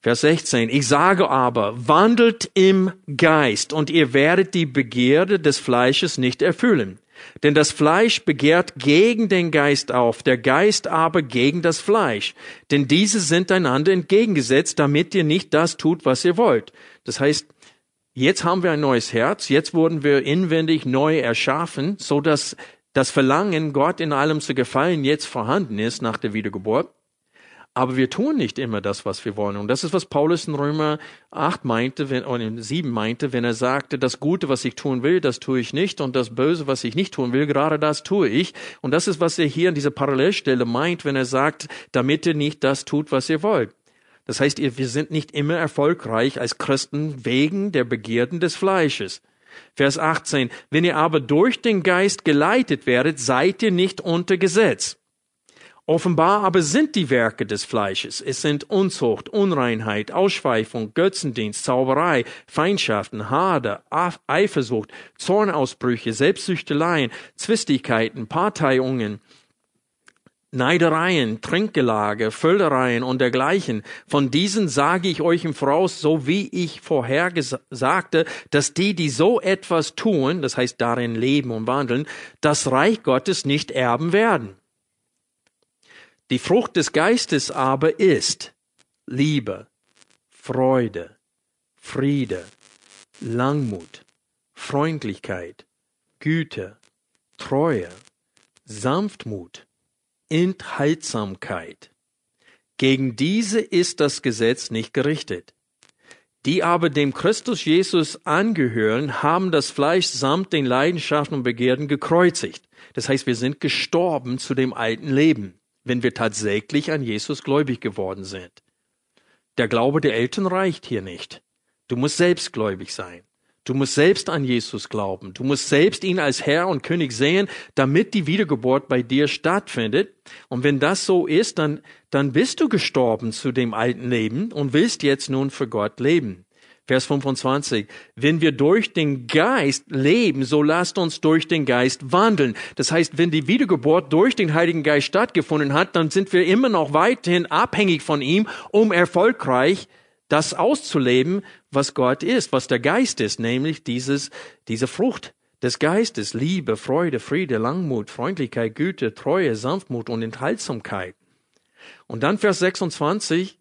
Vers 16. Ich sage aber, wandelt im Geist und ihr werdet die Begierde des Fleisches nicht erfüllen. Denn das Fleisch begehrt gegen den Geist auf, der Geist aber gegen das Fleisch. Denn diese sind einander entgegengesetzt, damit ihr nicht das tut, was ihr wollt. Das heißt, jetzt haben wir ein neues Herz, jetzt wurden wir inwendig neu erschaffen, so dass das Verlangen, Gott in allem zu gefallen, jetzt vorhanden ist nach der Wiedergeburt. Aber wir tun nicht immer das, was wir wollen. Und das ist, was Paulus in Römer 8 meinte, wenn, oder in 7 meinte, wenn er sagte, das Gute, was ich tun will, das tue ich nicht. Und das Böse, was ich nicht tun will, gerade das tue ich. Und das ist, was er hier in dieser Parallelstelle meint, wenn er sagt, damit ihr nicht das tut, was ihr wollt. Das heißt, wir sind nicht immer erfolgreich als Christen wegen der Begierden des Fleisches. Vers 18. Wenn ihr aber durch den Geist geleitet werdet, seid ihr nicht unter Gesetz. Offenbar aber sind die Werke des Fleisches. Es sind Unzucht, Unreinheit, Ausschweifung, Götzendienst, Zauberei, Feindschaften, Hader, Eifersucht, Zornausbrüche, Selbstsüchteleien, Zwistigkeiten, Parteiungen, Neidereien, Trinkgelage, Völlereien und dergleichen. Von diesen sage ich euch im Voraus, so wie ich vorher sagte, dass die, die so etwas tun, das heißt darin leben und wandeln, das Reich Gottes nicht erben werden. Die Frucht des Geistes aber ist Liebe, Freude, Friede, Langmut, Freundlichkeit, Güte, Treue, Sanftmut, Enthaltsamkeit. Gegen diese ist das Gesetz nicht gerichtet. Die aber dem Christus Jesus angehören, haben das Fleisch samt den Leidenschaften und Begierden gekreuzigt. Das heißt, wir sind gestorben zu dem alten Leben wenn wir tatsächlich an Jesus gläubig geworden sind. Der Glaube der Eltern reicht hier nicht. Du musst selbstgläubig sein. Du musst selbst an Jesus glauben. Du musst selbst ihn als Herr und König sehen, damit die Wiedergeburt bei dir stattfindet. Und wenn das so ist, dann, dann bist du gestorben zu dem alten Leben und willst jetzt nun für Gott leben. Vers 25. Wenn wir durch den Geist leben, so lasst uns durch den Geist wandeln. Das heißt, wenn die Wiedergeburt durch den Heiligen Geist stattgefunden hat, dann sind wir immer noch weiterhin abhängig von ihm, um erfolgreich das auszuleben, was Gott ist, was der Geist ist, nämlich dieses, diese Frucht des Geistes, Liebe, Freude, Friede, Langmut, Freundlichkeit, Güte, Treue, Sanftmut und Enthaltsamkeit. Und dann Vers 26,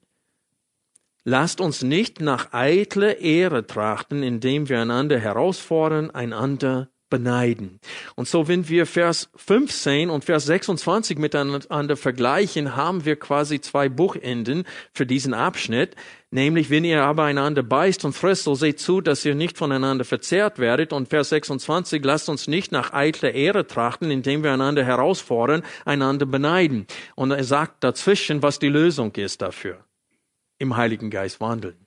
Lasst uns nicht nach eitle Ehre trachten, indem wir einander herausfordern, einander beneiden. Und so, wenn wir Vers 15 und Vers 26 miteinander vergleichen, haben wir quasi zwei Buchenden für diesen Abschnitt. Nämlich, wenn ihr aber einander beißt und frisst, so seht zu, dass ihr nicht voneinander verzehrt werdet. Und Vers 26, lasst uns nicht nach eitler Ehre trachten, indem wir einander herausfordern, einander beneiden. Und er sagt dazwischen, was die Lösung ist dafür im Heiligen Geist wandeln.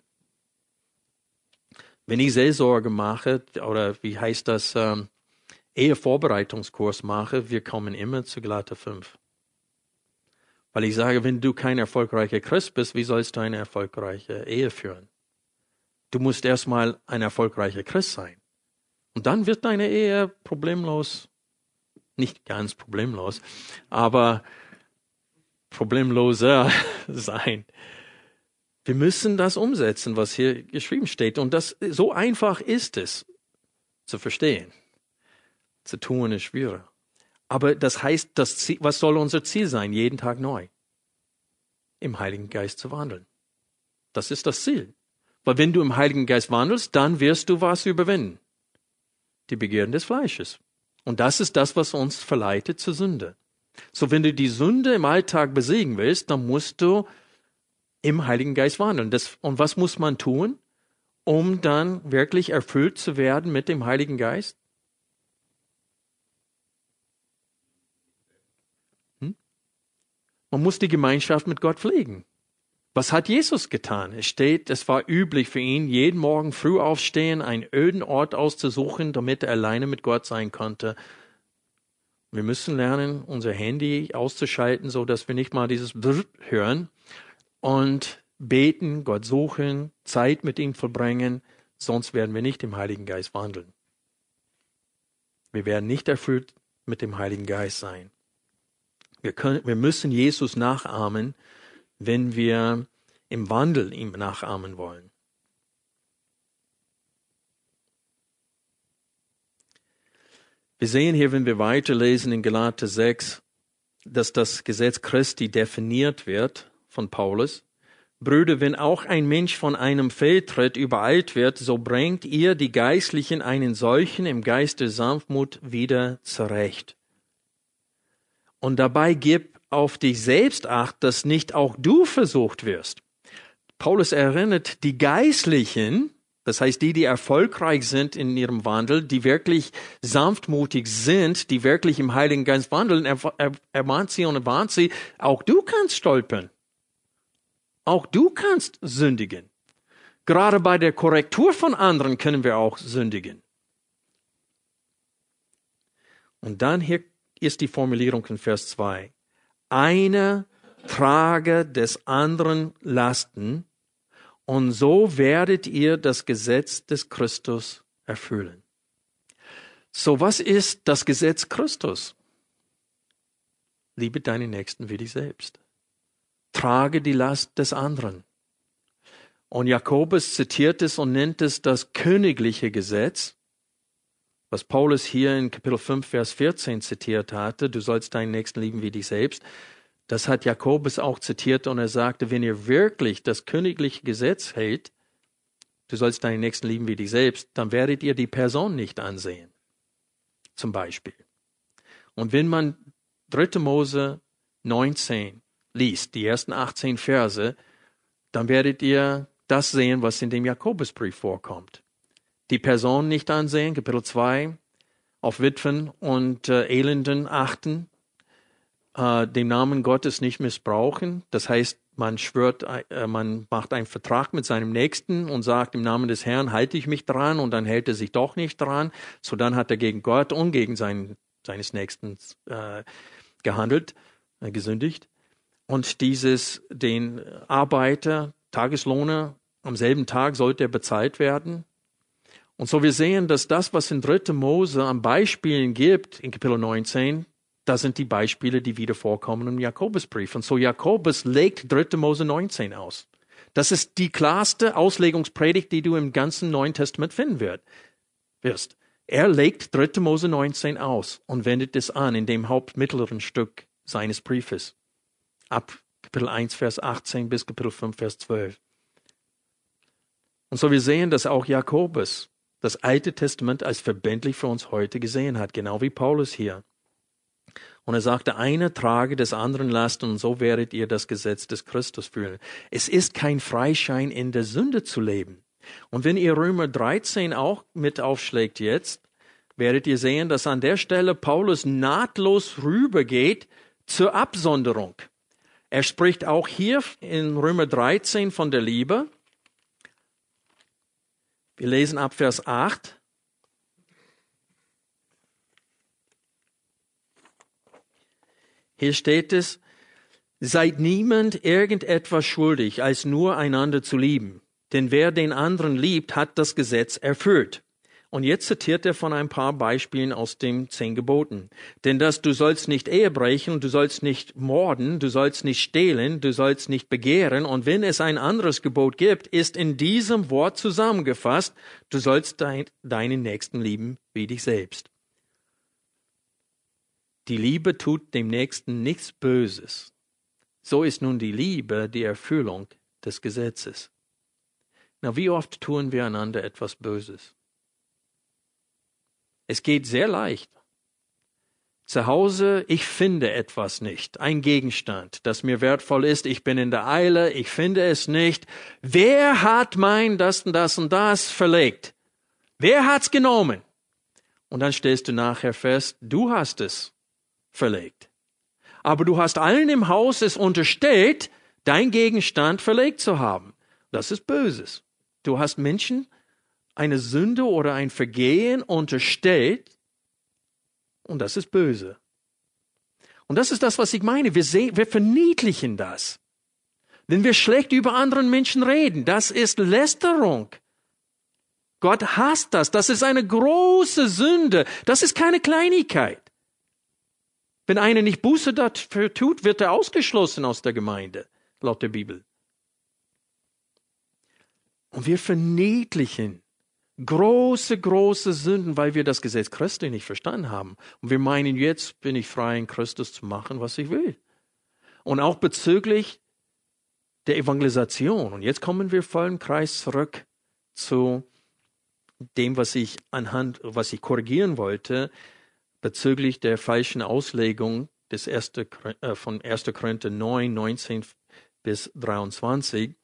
Wenn ich Seelsorge mache, oder wie heißt das, ähm, Ehevorbereitungskurs mache, wir kommen immer zu Glatte 5. Weil ich sage, wenn du kein erfolgreicher Christ bist, wie sollst du eine erfolgreiche Ehe führen? Du musst erstmal ein erfolgreicher Christ sein. Und dann wird deine Ehe problemlos, nicht ganz problemlos, aber problemloser *laughs* sein. Wir müssen das umsetzen, was hier geschrieben steht. Und das, so einfach ist es zu verstehen. Zu tun ist schwieriger. Aber das heißt, das Ziel, was soll unser Ziel sein? Jeden Tag neu. Im Heiligen Geist zu wandeln. Das ist das Ziel. Weil wenn du im Heiligen Geist wandelst, dann wirst du was überwinden. Die Begierden des Fleisches. Und das ist das, was uns verleitet zur Sünde. So, wenn du die Sünde im Alltag besiegen willst, dann musst du im Heiligen Geist wandeln. Das, und was muss man tun, um dann wirklich erfüllt zu werden mit dem Heiligen Geist? Hm? Man muss die Gemeinschaft mit Gott pflegen. Was hat Jesus getan? Es steht, es war üblich für ihn, jeden Morgen früh aufstehen, einen öden Ort auszusuchen, damit er alleine mit Gott sein konnte. Wir müssen lernen, unser Handy auszuschalten, so dass wir nicht mal dieses Brrr hören und beten, Gott suchen, Zeit mit ihm verbringen, sonst werden wir nicht im Heiligen Geist wandeln. Wir werden nicht erfüllt mit dem Heiligen Geist sein. Wir, können, wir müssen Jesus nachahmen, wenn wir im Wandel ihm nachahmen wollen. Wir sehen hier, wenn wir weiterlesen in Galater 6, dass das Gesetz Christi definiert wird von Paulus. Brüder, wenn auch ein Mensch von einem Fehltritt übereilt wird, so bringt ihr die Geistlichen einen solchen im Geist der Sanftmut wieder zurecht. Und dabei gib auf dich selbst acht, dass nicht auch du versucht wirst. Paulus erinnert die Geistlichen, das heißt die, die erfolgreich sind in ihrem Wandel, die wirklich sanftmutig sind, die wirklich im Heiligen Geist wandeln, er, er, ermahnt sie und warnt sie, auch du kannst stolpern. Auch du kannst sündigen. Gerade bei der Korrektur von anderen können wir auch sündigen. Und dann hier ist die Formulierung in Vers 2. Einer trage des anderen Lasten und so werdet ihr das Gesetz des Christus erfüllen. So was ist das Gesetz Christus? Liebe deinen Nächsten wie dich selbst trage die Last des anderen. Und Jakobus zitiert es und nennt es das königliche Gesetz, was Paulus hier in Kapitel 5, Vers 14 zitiert hatte, du sollst deinen Nächsten lieben wie dich selbst. Das hat Jakobus auch zitiert und er sagte, wenn ihr wirklich das königliche Gesetz hält, du sollst deinen Nächsten lieben wie dich selbst, dann werdet ihr die Person nicht ansehen. Zum Beispiel. Und wenn man 3. Mose 19 liest, die ersten 18 Verse, dann werdet ihr das sehen, was in dem Jakobusbrief vorkommt. Die Person nicht ansehen, Kapitel 2, auf Witwen und äh, Elenden achten, äh, den Namen Gottes nicht missbrauchen. Das heißt, man schwört, äh, man macht einen Vertrag mit seinem Nächsten und sagt, im Namen des Herrn halte ich mich dran und dann hält er sich doch nicht dran. So dann hat er gegen Gott und gegen seinen, seines Nächsten äh, gehandelt, äh, gesündigt. Und dieses, den Arbeiter, Tageslohner, am selben Tag sollte er bezahlt werden. Und so wir sehen, dass das, was in 3. Mose an Beispielen gibt, in Kapitel 19, das sind die Beispiele, die wieder vorkommen im Jakobusbrief. Und so Jakobus legt 3. Mose 19 aus. Das ist die klarste Auslegungspredigt, die du im ganzen Neuen Testament finden wirst. Er legt 3. Mose 19 aus und wendet es an in dem hauptmittleren Stück seines Briefes. Ab Kapitel 1, Vers 18 bis Kapitel 5, Vers 12. Und so wir sehen, dass auch Jakobus das Alte Testament als verbindlich für uns heute gesehen hat, genau wie Paulus hier. Und er sagte, einer trage des anderen Lasten und so werdet ihr das Gesetz des Christus fühlen. Es ist kein Freischein, in der Sünde zu leben. Und wenn ihr Römer 13 auch mit aufschlägt jetzt, werdet ihr sehen, dass an der Stelle Paulus nahtlos rübergeht zur Absonderung. Er spricht auch hier in Römer 13 von der Liebe. Wir lesen ab Vers 8. Hier steht es, seid niemand irgendetwas schuldig, als nur einander zu lieben. Denn wer den anderen liebt, hat das Gesetz erfüllt. Und jetzt zitiert er von ein paar Beispielen aus den zehn Geboten. Denn das, du sollst nicht Ehe brechen, du sollst nicht morden, du sollst nicht stehlen, du sollst nicht begehren. Und wenn es ein anderes Gebot gibt, ist in diesem Wort zusammengefasst, du sollst dein, deinen Nächsten lieben wie dich selbst. Die Liebe tut dem Nächsten nichts Böses. So ist nun die Liebe die Erfüllung des Gesetzes. Na, wie oft tun wir einander etwas Böses? Es geht sehr leicht. Zu Hause, ich finde etwas nicht, ein Gegenstand, das mir wertvoll ist, ich bin in der Eile, ich finde es nicht. Wer hat mein das und das und das verlegt? Wer hat's genommen? Und dann stellst du nachher fest, du hast es verlegt. Aber du hast allen im Haus es unterstellt, dein Gegenstand verlegt zu haben. Das ist Böses. Du hast Menschen eine Sünde oder ein Vergehen unterstellt und das ist böse. Und das ist das, was ich meine. Wir, sehen, wir verniedlichen das. Wenn wir schlecht über anderen Menschen reden, das ist Lästerung. Gott hasst das. Das ist eine große Sünde. Das ist keine Kleinigkeit. Wenn einer nicht Buße dafür tut, wird er ausgeschlossen aus der Gemeinde, laut der Bibel. Und wir verniedlichen große, große Sünden, weil wir das Gesetz Christi nicht verstanden haben. Und wir meinen, jetzt bin ich frei in Christus zu machen, was ich will. Und auch bezüglich der Evangelisation. Und jetzt kommen wir voll im Kreis zurück zu dem, was ich anhand, was ich korrigieren wollte, bezüglich der falschen Auslegung des erste, äh, von 1. Korinther 9, 19 bis 23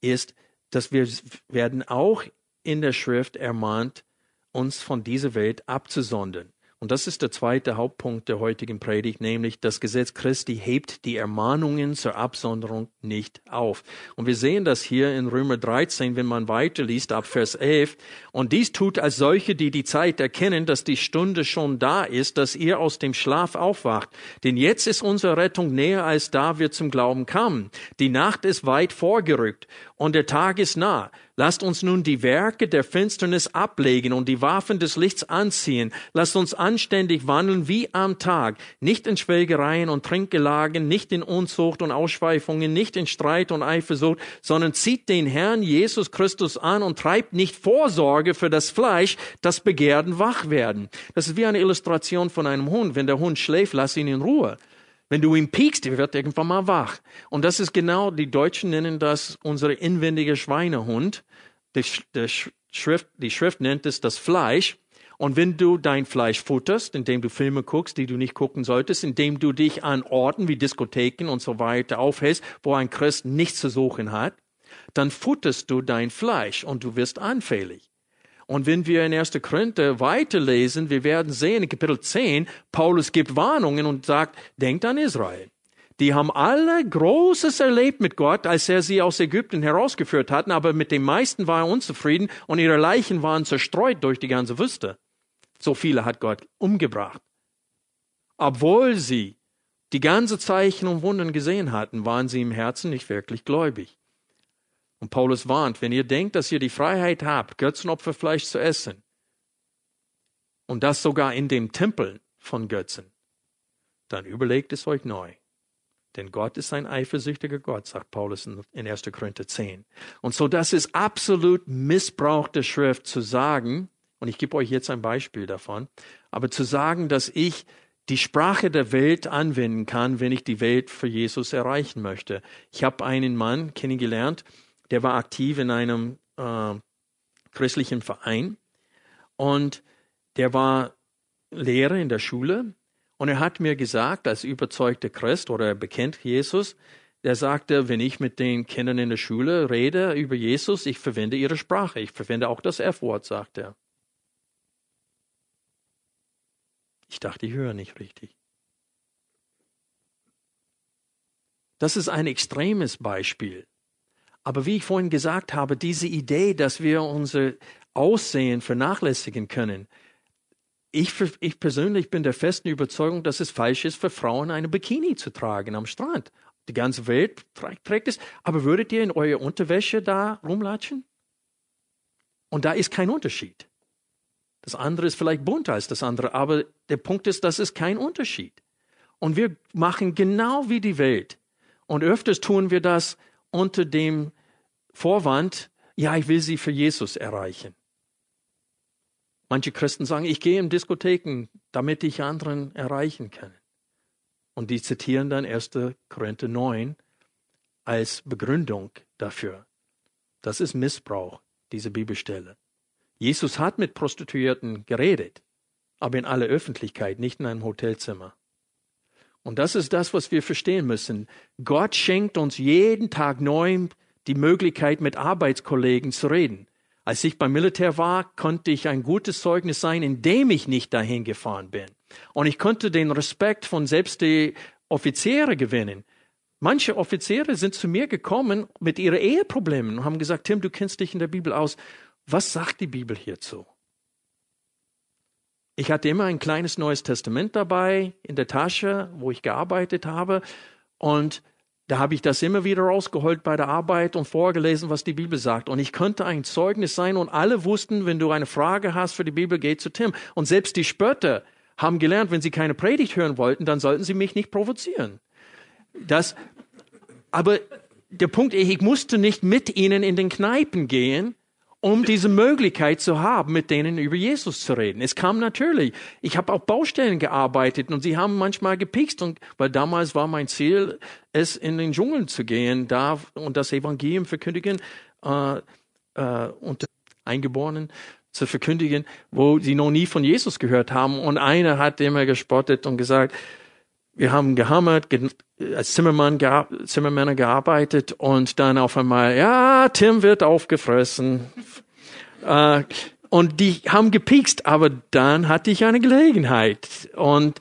ist, dass wir werden auch in der Schrift ermahnt, uns von dieser Welt abzusondern. Und das ist der zweite Hauptpunkt der heutigen Predigt, nämlich das Gesetz Christi hebt die Ermahnungen zur Absonderung nicht auf. Und wir sehen das hier in Römer 13, wenn man weiterliest ab Vers 11. Und dies tut als solche, die die Zeit erkennen, dass die Stunde schon da ist, dass ihr aus dem Schlaf aufwacht. Denn jetzt ist unsere Rettung näher, als da wir zum Glauben kamen. Die Nacht ist weit vorgerückt und der Tag ist nah. Lasst uns nun die Werke der Finsternis ablegen und die Waffen des Lichts anziehen. Lasst uns anständig wandeln wie am Tag, nicht in Schwelgereien und Trinkgelagen, nicht in Unzucht und Ausschweifungen, nicht in Streit und Eifersucht, sondern zieht den Herrn Jesus Christus an und treibt nicht Vorsorge für das Fleisch, das Begehren wach werden. Das ist wie eine Illustration von einem Hund. Wenn der Hund schläft, lass ihn in Ruhe. Wenn du ihn piekst, er wird irgendwann mal wach. Und das ist genau, die Deutschen nennen das unsere inwendige Schweinehund. Die, die, Schrift, die Schrift nennt es das Fleisch. Und wenn du dein Fleisch futterst, indem du Filme guckst, die du nicht gucken solltest, indem du dich an Orten wie Diskotheken und so weiter aufhältst, wo ein Christ nichts zu suchen hat, dann futterst du dein Fleisch und du wirst anfällig. Und wenn wir in 1. Korinther weiterlesen, wir werden sehen in Kapitel 10, Paulus gibt Warnungen und sagt, denkt an Israel. Die haben alle Großes erlebt mit Gott, als er sie aus Ägypten herausgeführt hat, aber mit den meisten war er unzufrieden und ihre Leichen waren zerstreut durch die ganze Wüste. So viele hat Gott umgebracht. Obwohl sie die ganze Zeichen und Wunden gesehen hatten, waren sie im Herzen nicht wirklich gläubig. Und Paulus warnt, wenn ihr denkt, dass ihr die Freiheit habt, Götzenopferfleisch zu essen, und das sogar in dem Tempel von Götzen, dann überlegt es euch neu. Denn Gott ist ein eifersüchtiger Gott, sagt Paulus in 1. Korinther 10. Und so, das ist absolut Missbrauch der Schrift zu sagen, und ich gebe euch jetzt ein Beispiel davon, aber zu sagen, dass ich die Sprache der Welt anwenden kann, wenn ich die Welt für Jesus erreichen möchte. Ich habe einen Mann kennengelernt, der war aktiv in einem äh, christlichen Verein und der war Lehrer in der Schule und er hat mir gesagt, als überzeugter Christ oder er bekennt Jesus, der sagte, wenn ich mit den Kindern in der Schule rede über Jesus, ich verwende ihre Sprache, ich verwende auch das F-Wort, sagt er. Ich dachte, ich höre nicht richtig. Das ist ein extremes Beispiel. Aber wie ich vorhin gesagt habe, diese Idee, dass wir unser Aussehen vernachlässigen können, ich, ich persönlich bin der festen Überzeugung, dass es falsch ist, für Frauen eine Bikini zu tragen am Strand. Die ganze Welt trägt es. Aber würdet ihr in eurer Unterwäsche da rumlatschen? Und da ist kein Unterschied. Das andere ist vielleicht bunter als das andere, aber der Punkt ist, das ist kein Unterschied. Und wir machen genau wie die Welt. Und öfters tun wir das unter dem Vorwand, ja, ich will sie für Jesus erreichen. Manche Christen sagen, ich gehe in Diskotheken, damit ich anderen erreichen kann. Und die zitieren dann 1. Korinther 9 als Begründung dafür. Das ist Missbrauch, diese Bibelstelle. Jesus hat mit Prostituierten geredet, aber in aller Öffentlichkeit, nicht in einem Hotelzimmer. Und das ist das, was wir verstehen müssen. Gott schenkt uns jeden Tag neu die Möglichkeit, mit Arbeitskollegen zu reden. Als ich beim Militär war, konnte ich ein gutes Zeugnis sein, indem ich nicht dahin gefahren bin. Und ich konnte den Respekt von selbst die Offiziere gewinnen. Manche Offiziere sind zu mir gekommen mit ihren Eheproblemen und haben gesagt, Tim, du kennst dich in der Bibel aus. Was sagt die Bibel hierzu? Ich hatte immer ein kleines Neues Testament dabei in der Tasche, wo ich gearbeitet habe. Und da habe ich das immer wieder rausgeholt bei der Arbeit und vorgelesen, was die Bibel sagt. Und ich könnte ein Zeugnis sein und alle wussten, wenn du eine Frage hast für die Bibel, geh zu Tim. Und selbst die Spötter haben gelernt, wenn sie keine Predigt hören wollten, dann sollten sie mich nicht provozieren. Das, aber der Punkt, ich musste nicht mit ihnen in den Kneipen gehen, um diese Möglichkeit zu haben, mit denen über Jesus zu reden. Es kam natürlich. Ich habe auf Baustellen gearbeitet und sie haben manchmal gepikst und weil damals war mein Ziel, es in den Dschungel zu gehen, da und das Evangelium verkündigen äh, äh, und Eingeborenen zu verkündigen, wo sie noch nie von Jesus gehört haben. Und einer hat immer gespottet und gesagt, wir haben gehammert, als Zimmermann, Zimmermänner gearbeitet und dann auf einmal, ja, Tim wird aufgefressen. Äh, und die haben gepiekst, aber dann hatte ich eine Gelegenheit. Und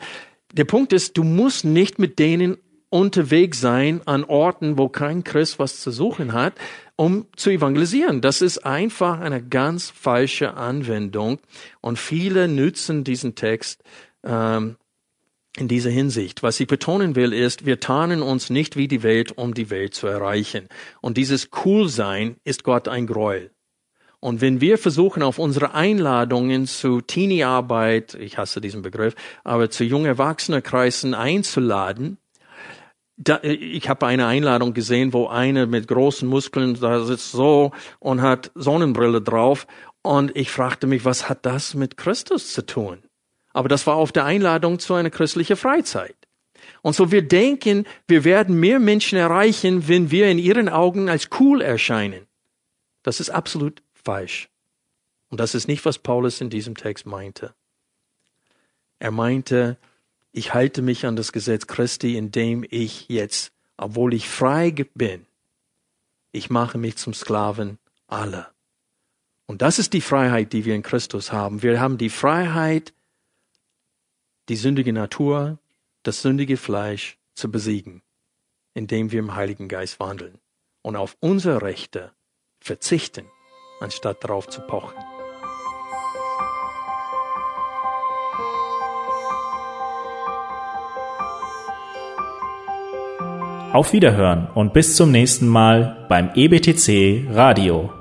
der Punkt ist, du musst nicht mit denen unterwegs sein an Orten, wo kein Christ was zu suchen hat, um zu evangelisieren. Das ist einfach eine ganz falsche Anwendung. Und viele nützen diesen Text ähm, in dieser Hinsicht. Was ich betonen will, ist, wir tarnen uns nicht wie die Welt, um die Welt zu erreichen. Und dieses Coolsein ist Gott ein Gräuel. Und wenn wir versuchen, auf unsere Einladungen zu Teenie-Arbeit, ich hasse diesen Begriff, aber zu jungen Erwachsenenkreisen einzuladen, da, ich habe eine Einladung gesehen, wo eine mit großen Muskeln da sitzt so und hat Sonnenbrille drauf. Und ich fragte mich, was hat das mit Christus zu tun? Aber das war auf der Einladung zu einer christlichen Freizeit. Und so wir denken, wir werden mehr Menschen erreichen, wenn wir in ihren Augen als cool erscheinen. Das ist absolut falsch. Und das ist nicht, was Paulus in diesem Text meinte. Er meinte, ich halte mich an das Gesetz Christi, indem ich jetzt, obwohl ich frei bin, ich mache mich zum Sklaven aller. Und das ist die Freiheit, die wir in Christus haben. Wir haben die Freiheit, die sündige Natur, das sündige Fleisch zu besiegen. indem wir im Heiligen Geist wandeln und auf unsere Rechte verzichten, anstatt darauf zu pochen. Auf Wiederhören und bis zum nächsten Mal beim EBTC Radio.